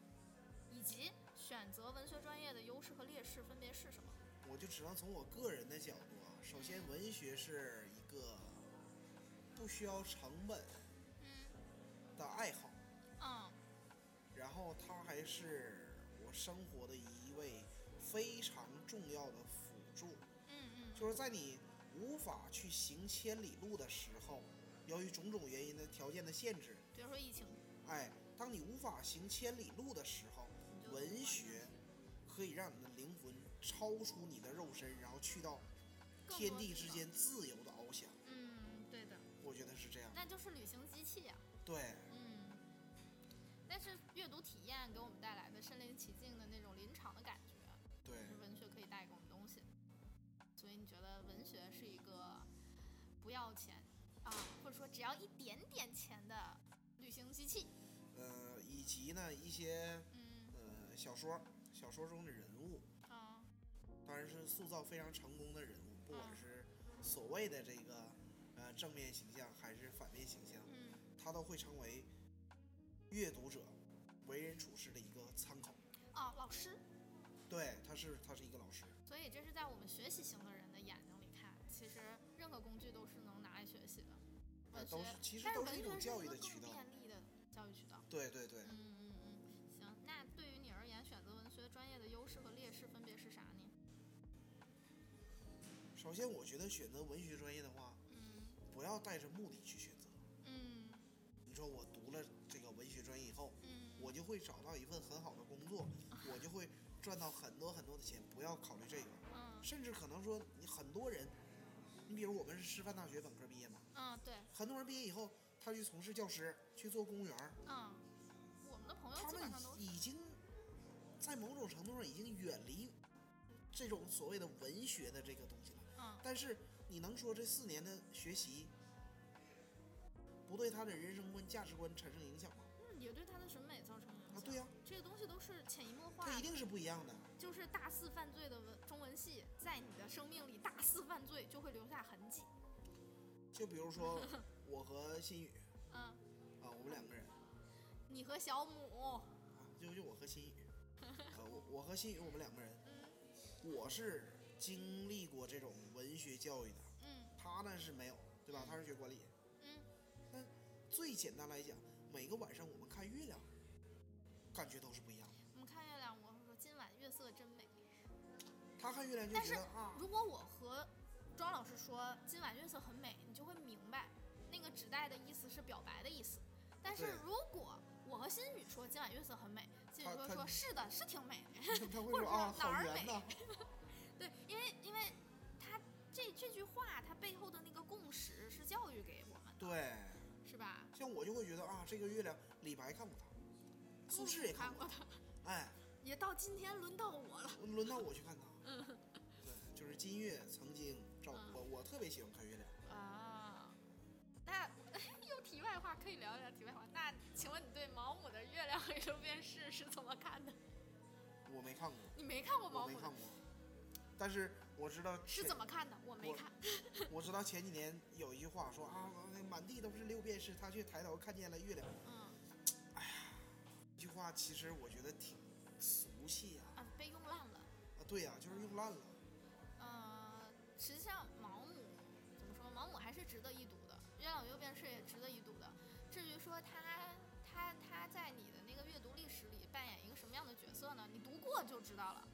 以及选择文学专业的优势和劣势分别是什么？我就只能从我个人的角度，首先文学是一个不需要成本的爱好，嗯然后它还是我生活的一位非常重要的辅助。嗯嗯就是在你无法去行千里路的时候，由于种种原因的条件的限制，比如说疫情，哎，当你无法行千里路的时候，文学可以让你的灵魂超出你的肉身，然后去到更天地之间自由的翱翔。嗯，对的，我觉得是这样。那就是旅行机器呀、对，嗯，但是阅读体验给我们带来的身临其境的那种临场的感觉，对，是文学可以带给我们东西。所以你觉得文学是一个不要钱啊，或者说只要一点点钱的旅行机器？呃，以及呢一些嗯。呃小说，小说中的人物，啊当然是塑造非常成功的人物，不管嗯是所谓的这个呃正面形象还是反面形象，嗯他都会成为阅读者为人处事的一个参考。啊，老师。对，他是他是一个老师。所以这是在我们学习型的人的眼睛里看，其实任何工具都是能拿来学习的。呃，文学都是其实都是一种教育的渠道。便利的教育渠道。对对对，嗯，首先我觉得选择文学专业的话，嗯。不要带着目的去选择。嗯。你说我读了这个文学专业以后，嗯。我就会找到一份很好的工作，我就会赚到很多很多的钱。不要考虑这个，嗯。甚至可能说你很多人，你比如我们是师范大学本科毕业嘛，嗯，对，很多人毕业以后，他去从事教师，去做公务员，嗯，我们的朋友他们已经在某种程度上已经远离这种所谓的文学的这个东西但是你能说这四年的学习不对他的人生观、价值观产生影响吗？嗯，也对他的审美造成影响。啊，对呀、这些东西都是潜移默化的。他一定是不一样的。就是大肆犯罪的文中文系，在你的生命里大肆犯罪，就会留下痕迹。就比如说 (laughs) 我和新宇嗯，啊，我们两个人你和小母，啊，就就我和新宇，(laughs) 啊，我我和新宇我们两个人，我是经历过这种文学教育的，嗯他呢是没有，对吧？他是学管理。嗯那最简单来讲，每个晚上我们看月亮，感觉都是不一样的。我们看月亮，我会说今晚月色真美。他看月亮就但是觉得啊，如果我和庄老师说今晚月色很美，你就会明白那个指代的意思是表白的意思。但是如果我和新宇说今晚月色很美，新宇说他他说是的，是挺美。(laughs) 他会 (laughs) 或者说哪儿美因为因为他这这句话，它背后的那个共识是教育给我们的，对，是吧？像我就会觉得啊，这个月亮，李白看过他，苏轼也过看过他，它，哎，也到今天轮到我了。轮到我去看他，嗯。对，就是金月曾经照嗯我，我特别喜欢看月亮。啊，那有题外话可以聊一聊题外话。那请问你对毛姆的《月亮与六便士》是怎么看的？我没看过，你没看过毛姆的？没看过，但是我知道是怎么看的？我没看。我知道前几年有一句话说啊，满地都是六便士，他却抬头看见了月亮。嗯哎呀这句话其实我觉得挺俗气啊。啊，被用烂了。啊，对呀、就是用烂了。呃，实际上毛姆怎么说？毛姆还是值得一读的，《月亮与六便士》也值得一读的。至于说他他他在你的那个阅读历史里扮演一个什么样的角色呢？你读过就知道了。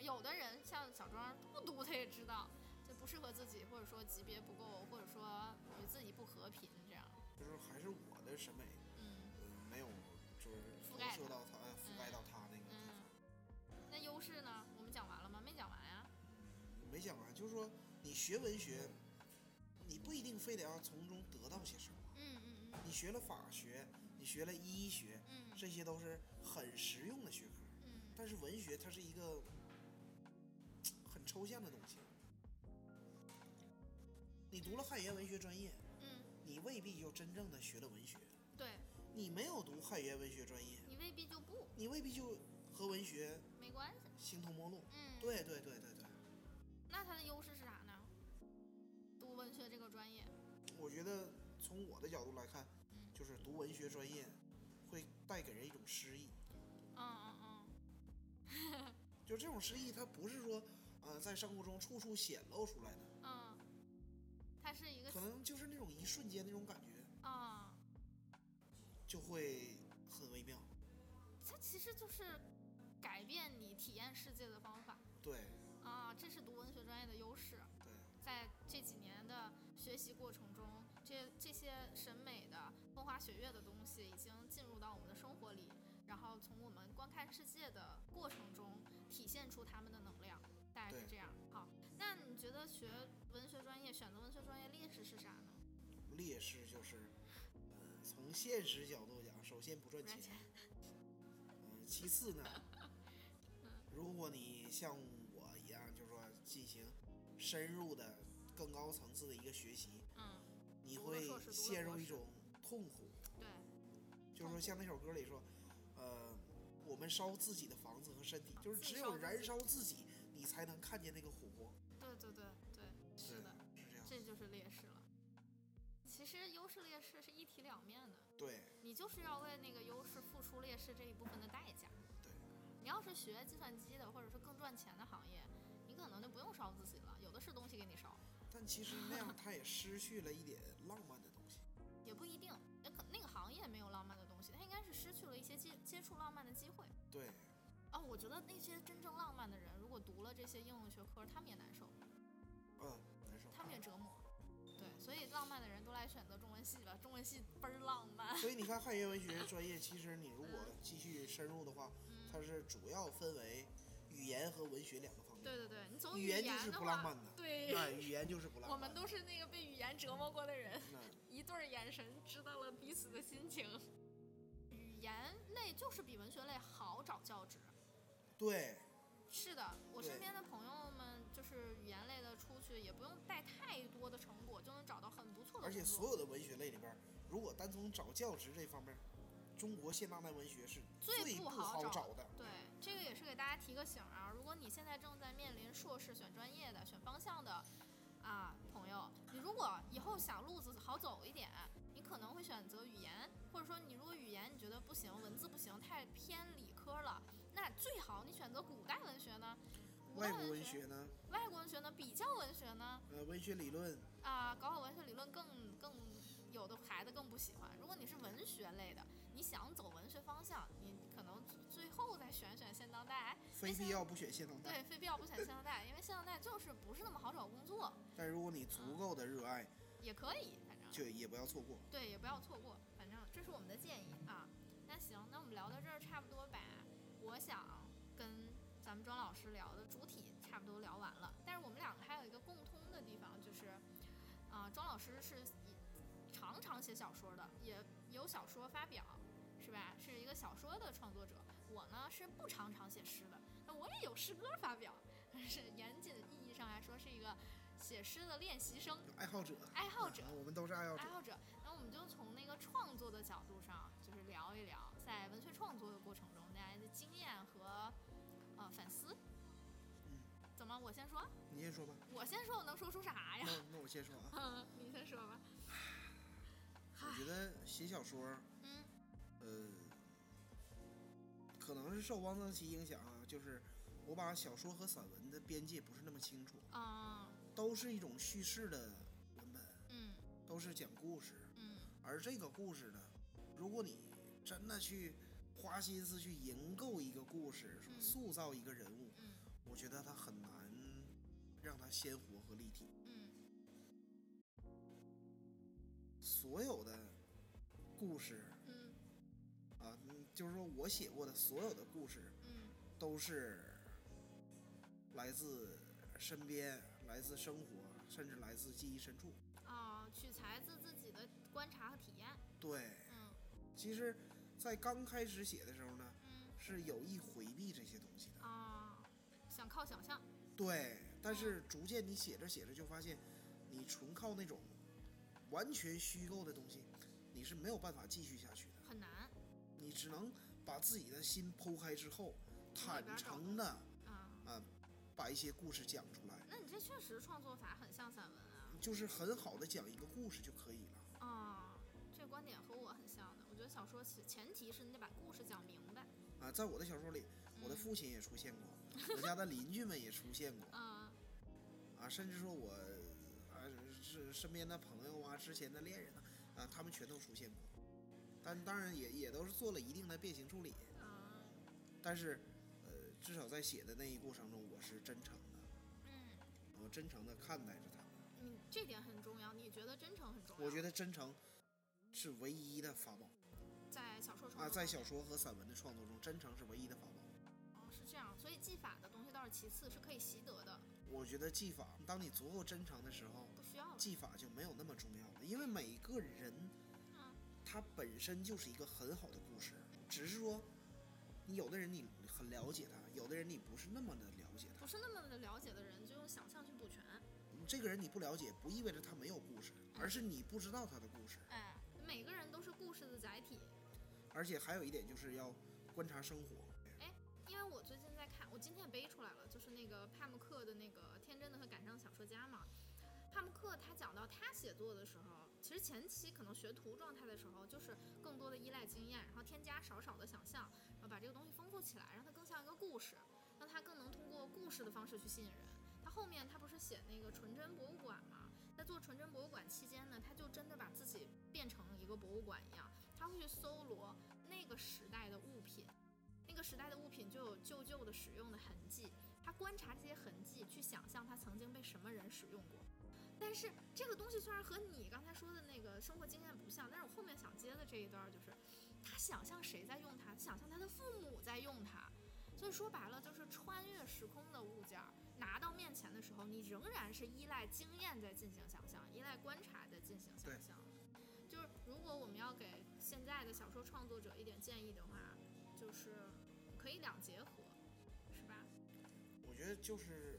有的人像小庄不读他也知道，就不适合自己，或者说级别不够，或者说与自己不和平这样。就是还是我的审美，嗯嗯，没有就是投覆盖它射到他，呃覆盖到他那个地嗯方。。那优势呢？我们讲完了吗？没讲完呀。没讲完，就是说你学文学，你不一定非得要从中得到些什么。嗯嗯嗯你学了法学，你学了医学，嗯这些都是很实用的学科。嗯但是文学它是一个很抽象的东西。你读了汉语言文学专业，嗯，你未必就真正的学了文学。对你没有读汉语言文学专业，你未必就不你未必就和文学没关系。形同陌路。嗯，。对对对对对，那它的优势是啥呢？读文学这个专业，我觉得从我的角度来看，嗯就是读文学专业会带给人一种诗意。嗯嗯嗯 (laughs) 就这种诗意，它不是说，呃，在生活中处处显露出来的，嗯，它是一个可能就是那种一瞬间那种感觉，啊，就会很微妙。它其实就是改变你体验世界的方法对啊，这是读文学专业的优势。对，在这几年的学习过程中，这这些审美的风花雪月的东西已经进入到我们的生活里，然后从我们观看世界的过程中体现出他们的能量，大概是对这样。好，那你觉得学文学专业选择文学专业劣势是啥呢？劣势就是，呃、从现实角度讲，首先不赚钱其次呢，(laughs) 如果你像我一样，就是说进行深入的、更高层次的一个学习，嗯，你会陷入一种痛苦。对，就是说，像那首歌里说，呃，我们烧自己的房子和身体，就是只有燃烧自己，你才能看见那个火光。对对对对，是的，是这样。这就是劣势了。其实优势劣势是一体两面的，对你就是要为那个优势付出劣势这一部分的代价。对，你要是学计算机的，或者是更赚钱的行业，你可能就不用烧自己了，有的是东西给你烧，但其实那样他也失去了一点浪漫的东西。(laughs) 也不一定。那可那个行业没有浪漫的东西，它应该是失去了一些接接触浪漫的机会。对，哦，我觉得那些真正浪漫的人，如果读了这些应用学科，他们也难受，嗯，难受。他们也折磨。对，所以浪漫的人都来选择中文系吧，中文系倍儿浪漫。所以你看汉语言文学专业，其实你如果继续深入的话，嗯，它是主要分为语言和文学两个方面。对对对，你走语言言就是不浪漫的，对，那语言就是不 (laughs) 浪漫。我们都是那个被语言折磨过的人。那一对儿眼神知道了彼此的心情。语言类就是比文学类好找教职。对是的，我身边的朋友们就是语言类的出去，也不用带太多的成果，就能找到很不错的而且所有的文学类里边儿，如果单从找教职这方面儿，中国现当代文学是最不不好找找的。对，这个也是给大家提个醒啊！如果你现在正在面临硕士选专业的、选方向的啊朋友，你如果以后想路子好走一点，你可能会选择语言，或者说你如果语言你觉得不行，文字不行，太偏理科了，那最好你选择古代文学呢。外国文学、学呢，外国文学呢，比较文学呢，呃，文学理论，啊，搞好文学理论更更有的孩子更不喜欢。如果你是文学类的，你想走文学方向，你可能最后再选选现当代。非必要不选现当代。对，非必要不选现当代，因为现当代就是不是那么好找工作，但如果你足够的热爱，也可以，反正就也不要错过。对，也不要错过，反正这是我们的建议啊。那行，那我们聊到这儿差不多吧。我想跟咱们庄老师聊的主体差不多聊完了，但是我们两个还有一个共通的地方，就是啊、庄老师是以常常写小说的，也有小说发表，是吧？是一个小说的创作者。我呢是不常常写诗的，那我也有诗歌发表，但是严谨意义上来说是一个写诗的练习生、爱好者，爱好者啊。(laughs) 我们都是爱好者爱。好者，那我们就从那个创作的角度上，就是聊一聊在文学创作的过程中经验和呃反思。嗯，怎么？我先说？你先说吧。我先说，我能说出啥呀？那那我先说啊。(laughs) 你先说吧。我觉得写小说，嗯呃，可能是受汪曾祺影响啊，就是我把小说和散文的边界不是那么清楚，啊都是一种叙事的文本，嗯都是讲故事。嗯而这个故事呢，如果你真的去花心思去营构一个故事，嗯。塑造一个人物，嗯。我觉得他很难让他鲜活和立体。嗯。所有的故事嗯。啊，嗯就是说我写过的所有的故事，嗯。都是来自身边、来自生活，甚至来自记忆深处。啊，取材自自己的观察和体验。对，嗯。其实，在刚开始写的时候呢，嗯是有意回避这些东西的。啊，想靠想象。对，但是逐渐你写着写着就发现，你纯靠那种完全虚构的东西，你是没有办法继续下去的。很难你只能把自己的心剖开之后，坦诚的啊。啊，把一些故事讲出来，那你这确实创作法很像散文啊。就是很好的讲一个故事就可以了。啊，这观点和我小说其前提是你得把故事讲明白。啊，在我的小说里，我的父亲也出现过，(laughs) 我家的邻居们也出现过，啊啊，甚至说我啊是身边的朋友啊，之前的恋人啊，啊，他们全都出现过，但当然也也都是做了一定的变形处理，啊但是呃，至少在写的那一过程中，我是真诚的，嗯，我真诚的看待着他们。你这点很重要。你觉得真诚很重要？我觉得真诚是唯一的法宝在小说创啊，在小说和散文的创作中，真诚是唯一的法宝。哦是这样，所以技法的东西倒是其次，是可以习得的，我觉得技法，当你足够真诚的时候，不需要了。技法就没有那么重要了，因为每个人嗯他本身就是一个很好的故事，只是说你有的人你很了解他，有的人你不是那么的了解他不。是那么的了解的人，就用想象去补全。这个人你不了解，不意味着他没有故事，而是你不知道他的故事。哎，每个人都是故事的载体。而且还有一点就是要观察生活。因为我最近在看，我今天也背出来了，就是那个帕慕克的那个《天真的和感伤小说家》嘛。帕慕克他讲到他写作的时候，其实前期可能学徒状态的时候，就是更多的依赖经验，然后添加少少的想象，然后把这个东西丰富起来，让它更像一个故事，让它更能通过故事的方式去吸引人。他后面他不是写那个纯真博物馆嘛，在做纯真博物馆期间呢，他就真的把自己变成一个博物馆一样，他会去搜罗那个时代的物品。那个时代的物品就有旧旧的使用的痕迹，他观察这些痕迹，去想象它曾经被什么人使用过。但是这个东西虽然和你刚才说的那个生活经验不像，但是我后面想接的这一段就是，他想象谁在用它，想象他的父母在用它。所以说白了，就是穿越时空的物件儿拿到面前的时候，你仍然是依赖经验在进行想象，依赖观察在进行想象。就是如果我们要给现在的小说创作者一点建议的话，就是可以两结合，是吧？我觉得就是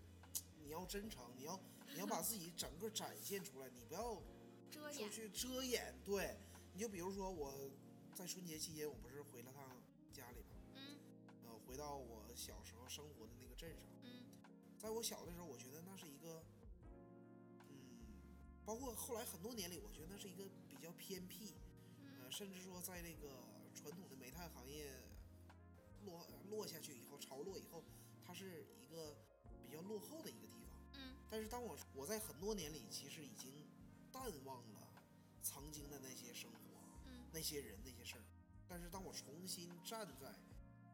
你要真诚，你要你要把自己整个展现出来，你不要遮去遮掩。对，你就比如说我在春节期间，我不是回了趟家里吗？嗯呃，回到我小时候生活的那个镇上。嗯在我小的时候，我觉得那是一个，嗯，包括后来很多年里，我觉得那是一个比较偏僻，甚至说在那个传统的煤炭行业落落下去以后，潮落以后，它是一个比较落后的一个地方。嗯但是当我我在很多年里，其实已经淡忘了曾经的那些生活、嗯那些人、那些事儿。但是当我重新站在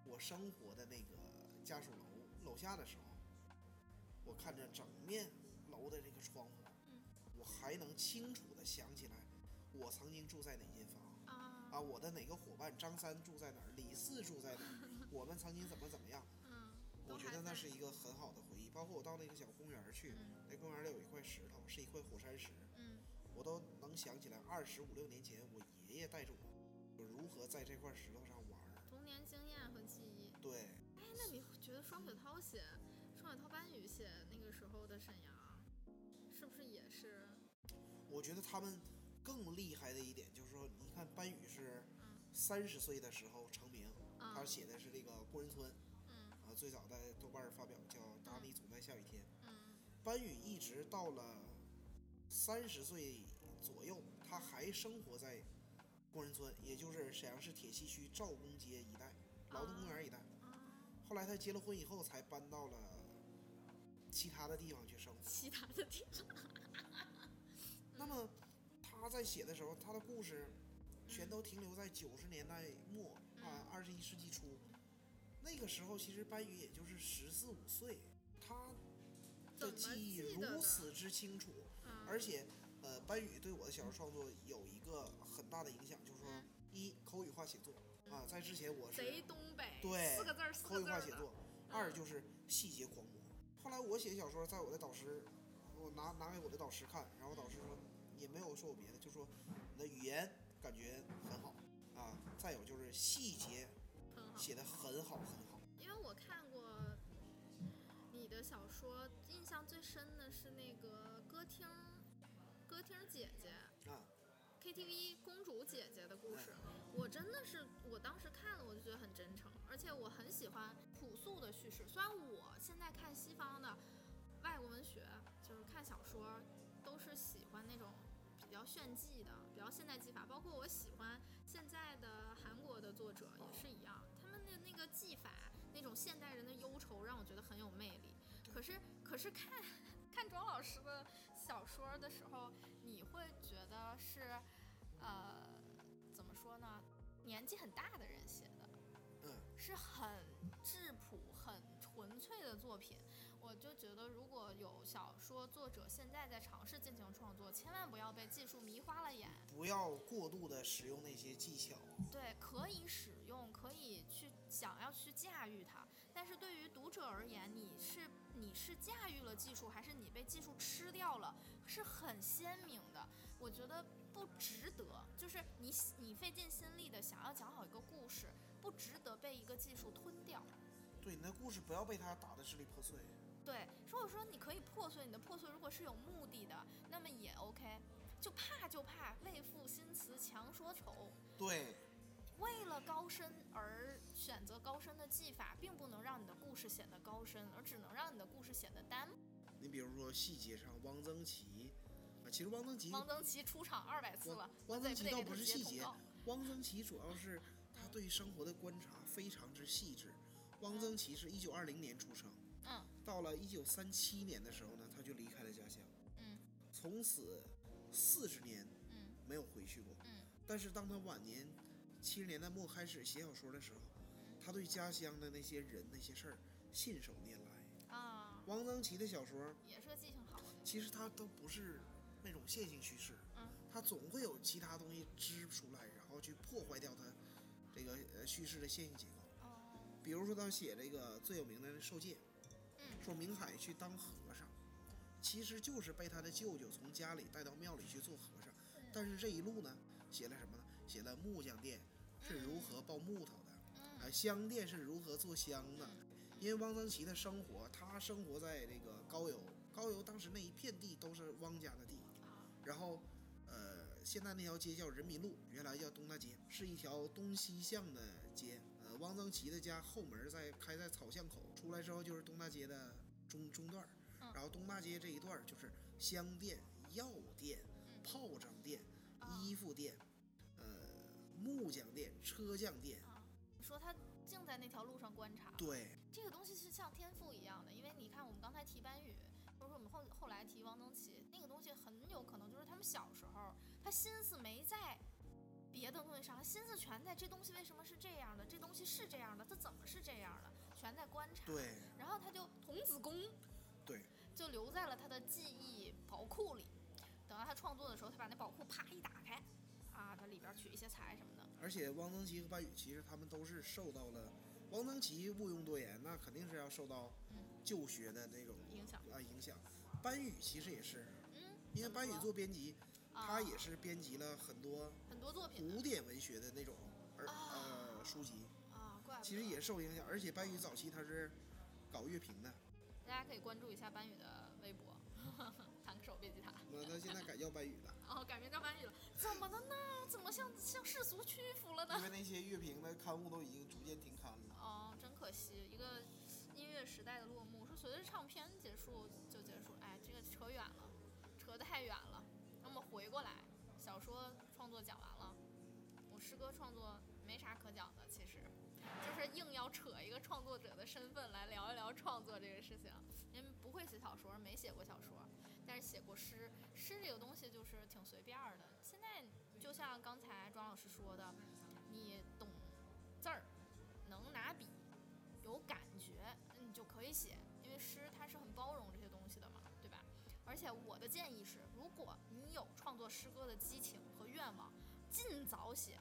我生活的那个家属楼楼下的时候，我看着整面楼的这个窗户，嗯我还能清楚的想起来，我曾经住在哪间房啊啊，我的哪个伙伴张三住在哪儿，李四住在哪儿，(laughs) 我们曾经怎么怎么样。嗯，我觉得那是一个很好的回忆，包括我到那个小公园去，嗯那公园里有一块石头，是一块火山石，嗯我都能想起来二十五六年前我爷爷带着我，我如何在这块石头上玩儿。童年经验和记忆。对，哎，那你觉得双雪涛写双雪涛班宇写那个时候的沈阳，是不是也是？我觉得他们更厉害的一点就是说，你看班宇是嗯三十岁的时候成名，他嗯写的是这个工人村嗯啊，最早在豆瓣儿发表叫《达尼总在下雨天》。嗯班宇一直到了三十岁左右，他还生活在工人村，也就是沈阳市铁西区赵公街一带、劳动公园一带。啊，后来他结了婚以后，才搬到了其他的地方去生活。其他的地方，(laughs) 那么他在写的时候，他的故事全都停留在九十年代末啊，二十一世纪初。那个时候，其实班宇也就是十四五岁，他的记忆如此之清楚，嗯而且，呃，班宇对我的小说创作有一个很大的影响，就是说，嗯一口语化写作啊，在之前我是贼东北，对四个字儿，四口。语化写作，二就是细节狂魔。后来我写小说，在我的导师，我拿拿给我的导师看，然后导师说也没有说我别的，就说你的语言感觉很好啊，再有就是细节，写的很好很好。因为我看过你的小说，印象最深的是那个歌厅，歌厅姐姐啊，KTV 公主姐姐的故事。我真的是，我当时看了我就觉得很真诚，而且我很喜欢朴素的叙事。虽然我现在看西方的外国文学，就是看小说，都是喜欢那种比较炫技的、比较现代技法，包括我喜欢现在的韩国的作者也是一样，他们的那个技法，那种现代人的忧愁，让我觉得很有魅力。可是，可是看看庄老师的小说的时候，你会觉得是，呃，怎么说呢？年纪很大的人写的，嗯，是很质朴、很纯粹的作品。我就觉得，如果有小说作者现在在尝试进行创作，千万不要被技术迷花了眼。不要过度的使用那些技巧。对，可以使用，可以去想要去驾驭它，但是对于读者而言，你是你是驾驭了技术，还是你被技术吃掉了，是很鲜明的。我觉得不值得，就是你你费尽心力的想要讲好一个故事，不值得被一个技术吞掉。对，你的故事不要被他打得支离破碎。对，如果说你可以破碎，你的破碎如果是有目的的，那么也 OK。就怕就怕为赋新词强说愁，对，为了高深而选择高深的技法，并不能让你的故事显得高深，而只能让你的故事显得单。你比如说细节上，汪曾祺啊，其实汪曾祺汪曾祺出场二百次了，汪曾祺倒不是细节汪曾祺主要是他对生活的观察非常之细致。汪曾祺是一九二零年出生，嗯到了一九三七年的时候呢，他就离开了家乡，嗯。从此四十年嗯。没有回去过。嗯。但是当他晚年七十年代末开始写小说的时候，他对家乡的那些人那些事儿信手拈来。啊，汪曾祺的小说也是个记性好的。其实他都不是那种线性叙事，嗯。他总会有其他东西支出来，然后去破坏掉他这个呃叙事的线性结构。哦。比如说他写这个最有名的《受戒》，嗯说明海去当和尚，其实就是被他的舅舅从家里带到庙里去做和尚。但是这一路呢，写了什么呢？写了木匠店是如何刨木头的，啊，嗯香店是如何做香的。嗯因为汪曾祺的生活，他生活在这个高邮，高邮当时那一片地都是汪家的地。啊然后，呃，现在那条街叫人民路，原来叫东大街，是一条东西向的街。呃，汪曾祺的家后门在开在草巷口，出来之后就是东大街的中中段然后东大街这一段儿就是香店、药店、嗯炮仗店、啊衣服店，呃，木匠店、车匠店。啊，你说他净在那条路上观察，对，这个东西是像天赋一样的，因为你看我们刚才提班宇，或者说我们后后来提汪曾祺，那个东西很有可能就是他们小时候，他心思没在别的东西上，他心思全在这东西为什么是这样的，这东西是这样的，它怎么是这样的，全在观察。对，然后他就童子功对，就留在了他的记忆宝库里。等到他创作的时候，他把那宝库啪一打开，啊，他里边取一些材什么的，而且汪曾祺和班宇其实他们都是受到了，汪曾祺毋庸多言，那肯定是要受到嗯旧学的那种影响啊影响。班宇其实也是，嗯，因为班宇做编辑，啊他也是编辑了很多很多作品古典文学的那种而啊呃书籍，啊，怪其实也受影响。而且班宇早期他是搞乐评的，大家可以关注一下班宇的微博，(laughs) 弹个手别吉他。我他现在改叫班宇了，哦，改名叫班宇了，怎么了呢？怎么向向世俗屈服了呢因？为那些乐评的刊物都已经逐渐停刊了。哦，真可惜，一个音乐时代的落幕，说随着唱片结束就结束，哎，这个扯远了，扯得太远了。那么回过来，小说创作讲完了，我诗歌创作没啥可讲的，其实就是硬要扯一个创作者的身份来聊一聊创作这个事情。因为不会写小说，没写过小说，但是写过诗。诗这个东西就是挺随便的。现在就像刚才庄老师说的，你懂字儿，能拿笔，有感觉，你就可以写。因为诗它是很包容，而且我的建议是，如果你有创作诗歌的激情和愿望，尽早写，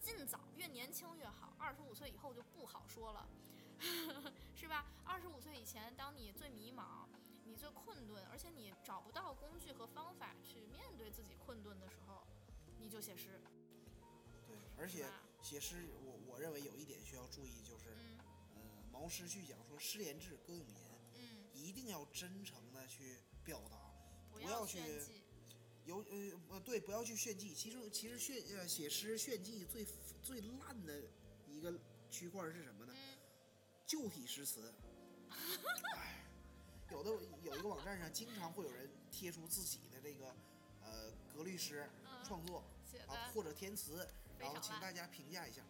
尽早，越年轻越好。二十五岁以后就不好说了。(laughs) 是吧？二十五岁以前，当你最迷茫、你最困顿，而且你找不到工具和方法去面对自己困顿的时候，你就写诗。对，而且写诗，我我认为有一点需要注意，就是，嗯，呃，毛诗序讲说诗言志，歌咏言，嗯，一定要真诚的去表达，不要去。有呃呃对，不要去炫技。其实其实炫呃写诗炫技最最烂的一个区块是什么呢？旧体诗词，(laughs) 哎，有的有一个网站上经常会有人贴出自己的这个呃格律诗创作啊或者填词，然后请大家评价一下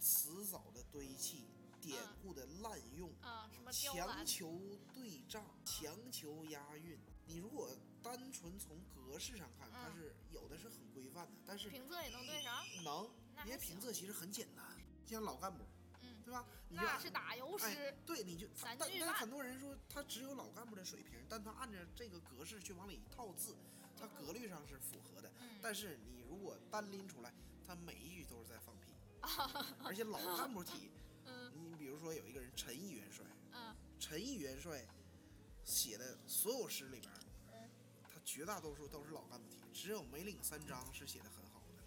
词藻的堆砌、典故的滥用啊，什么强求对仗、强求押韵。你如果单纯从格式上看，它是有的是很规范的，但是平仄也能对上？能，因为平仄其实很简单，就像老干部。对吧？那是打油诗。对，你就但但很多人说他只有老干部的水平，但他按照这个格式去往里套字，他格律上是符合的。但是你如果单拎出来，他每一句都是在放屁。(laughs) 而且老干部体，你比如说有一个人陈毅元帅，嗯陈毅元帅写的所有诗里边，他绝大多数都是老干部体，只有梅岭三章是写的很好的。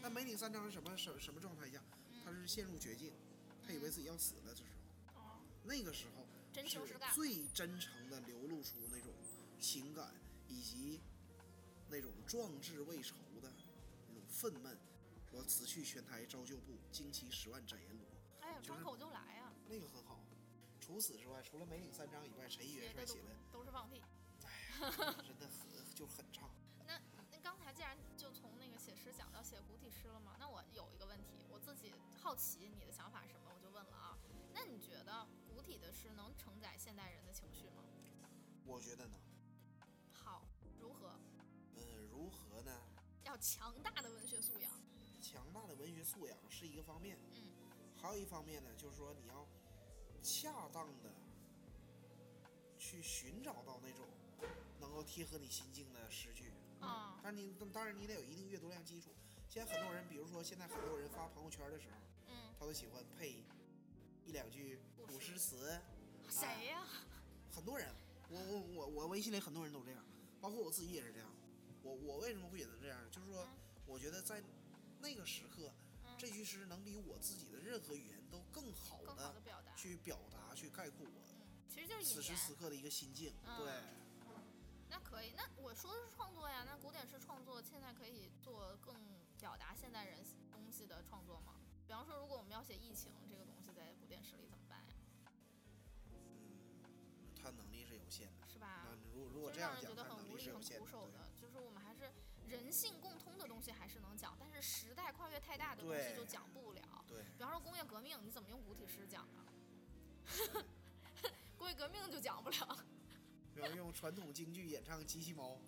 那梅岭三章是什么什什么状态下？他是陷入绝境。他以为自己要死了这时候，那个时候是最真诚的流露出那种情感，以及那种壮志未酬的那种愤懑。说辞去玄台招旧部，旌旗十万斩阎罗。张口就来呀！那个很好。除此之外，除了梅岭三章以外，陈毅元帅写的都是放屁。哎呀，真的很就很差。(laughs) 那那刚才既然就从那个写诗讲到写古体诗了嘛，那我有一个问题，我自己好奇你的想法是什么？我就问了啊，那你觉得古体的诗能承载现代人的情绪吗？我觉得能。好，如何？呃，如何呢？要强大的文学素养。强大的文学素养是一个方面，嗯，还有一方面呢，就是说你要恰当的去寻找到那种能够贴合你心境的诗句啊。但你当然你得有一定阅读量基础。现在很多人，比如说现在很多人发朋友圈的时候，嗯，他都喜欢配。一两句古诗词，谁呀？很多人，我我我我微信里很多人都这样，包括我自己也是这样。我我为什么会选择这样？就是说，我觉得在那个时刻，这句诗能比我自己的任何语言都更好的去表达、去概括我，其实就是此时此刻的一个心境。对，那可以。那我说的是创作呀，那古典诗创作现在可以做更表达现代人东西的创作吗？比方说，如果我们要写疫情这个东西在古典诗里怎么办呀？嗯，他能力是有限的，是吧？那如如果这样讲，他能力是有限的。人性共通的东西还是能讲，但是时代跨越太大的东西就讲不了。对。比方说工业革命，你怎么用古体诗讲啊？(laughs) 工业革命就讲不了。比方用传统京剧演唱《机器猫》。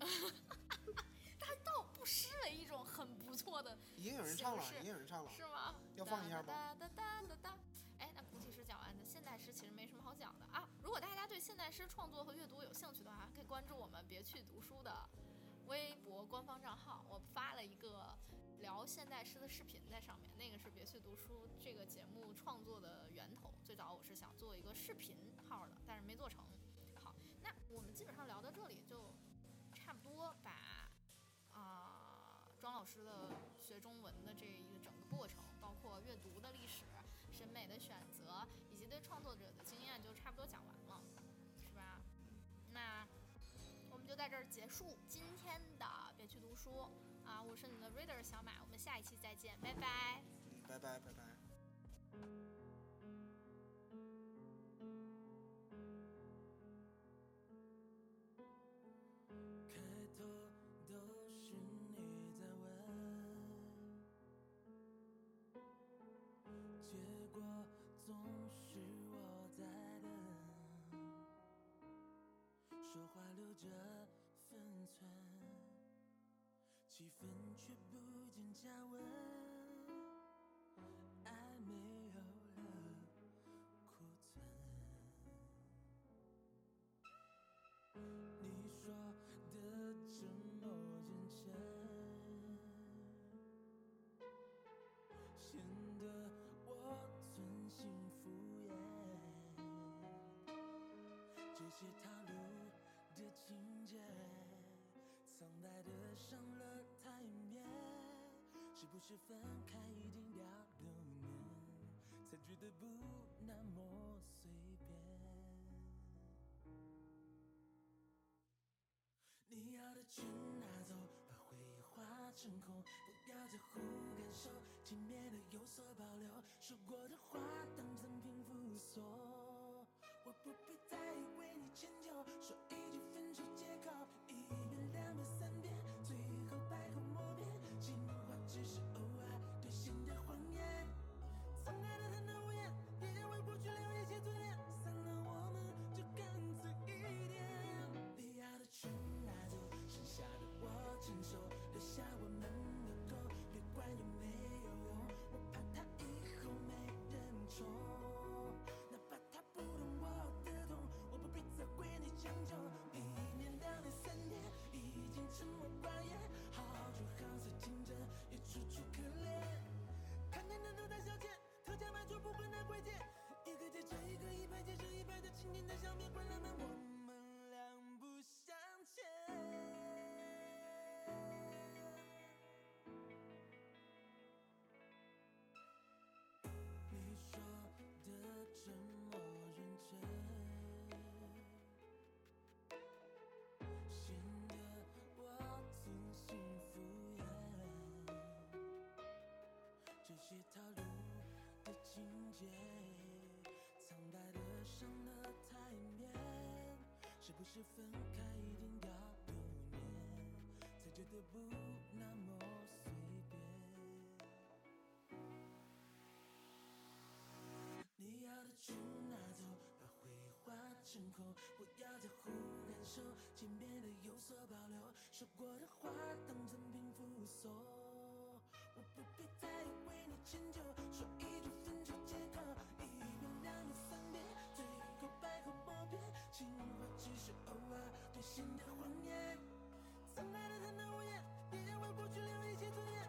(laughs) 它倒不失为一种很不错的，已经有人唱了，已经有人唱了，是吗？要放一下吗？哒哒哒哒哒。哎，那古体诗讲完的，现代诗其实没什么好讲的啊。如果大家对现代诗创作和阅读有兴趣的话，可以关注我们别去读书的微博官方账号，我发了一个聊现代诗的视频在上面，那个是别去读书这个节目创作的源头。最早我是想做一个视频号的，但是没做成。好，那我们基本上聊到这里就差不多把。啊，庄老师的学中文的这一个整个过程，包括阅读的历史、审美的选择，以及对创作者的经验，就差不多讲完了，在这儿结束今天的别去读书，啊，我是你的 reader 小马，我们下一期再见，拜拜。嗯，拜拜拜拜。气氛却不见加温，爱没有了库存。你说的承诺真，显得我存心敷衍。这些套路的情节，苍白的上了，是不是分开一定要六年，才觉得不那么随便？你要的全拿走，把回忆化成空，不要在乎感受，体面的有所保留，说过的话当成平复所。我不必再为你迁就，说一句分手借口，一遍两遍三遍，特价卖出不会拿贵贱，一个接着一个，一排接着一排的情景在消灭，关了门，我们两不相欠。你说的这么认真，显得我存心敷衍。这些套路情节，苍白的上了台面，是不是分开一定要留念，才觉得不那么随便？你要的全拿走，把回忆化成空，不要在乎感受，见面的有所保留，说过的话当成平复所。我不必再为你迁就，说一句情话只是偶尔兑现的谎言。曾爱的贪得无厌，别为过去留一些尊严，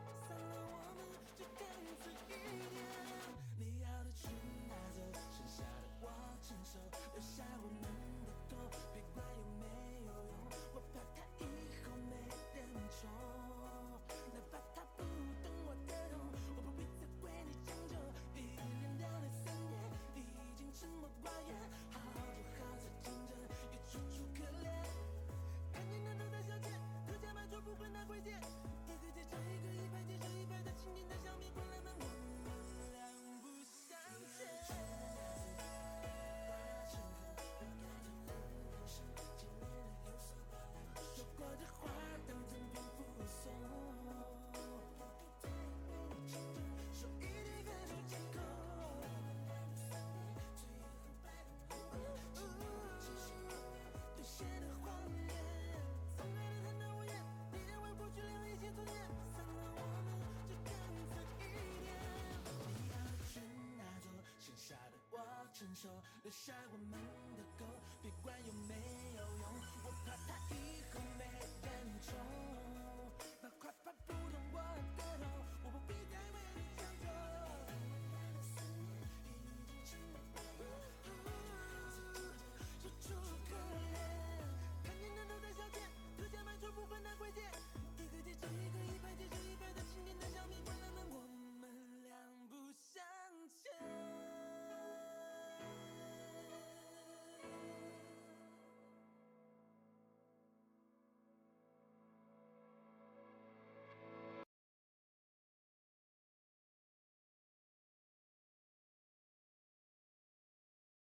不会拿贵贱，一个接着一个，一排接着一排的情景在手，留下我们的狗，别管有没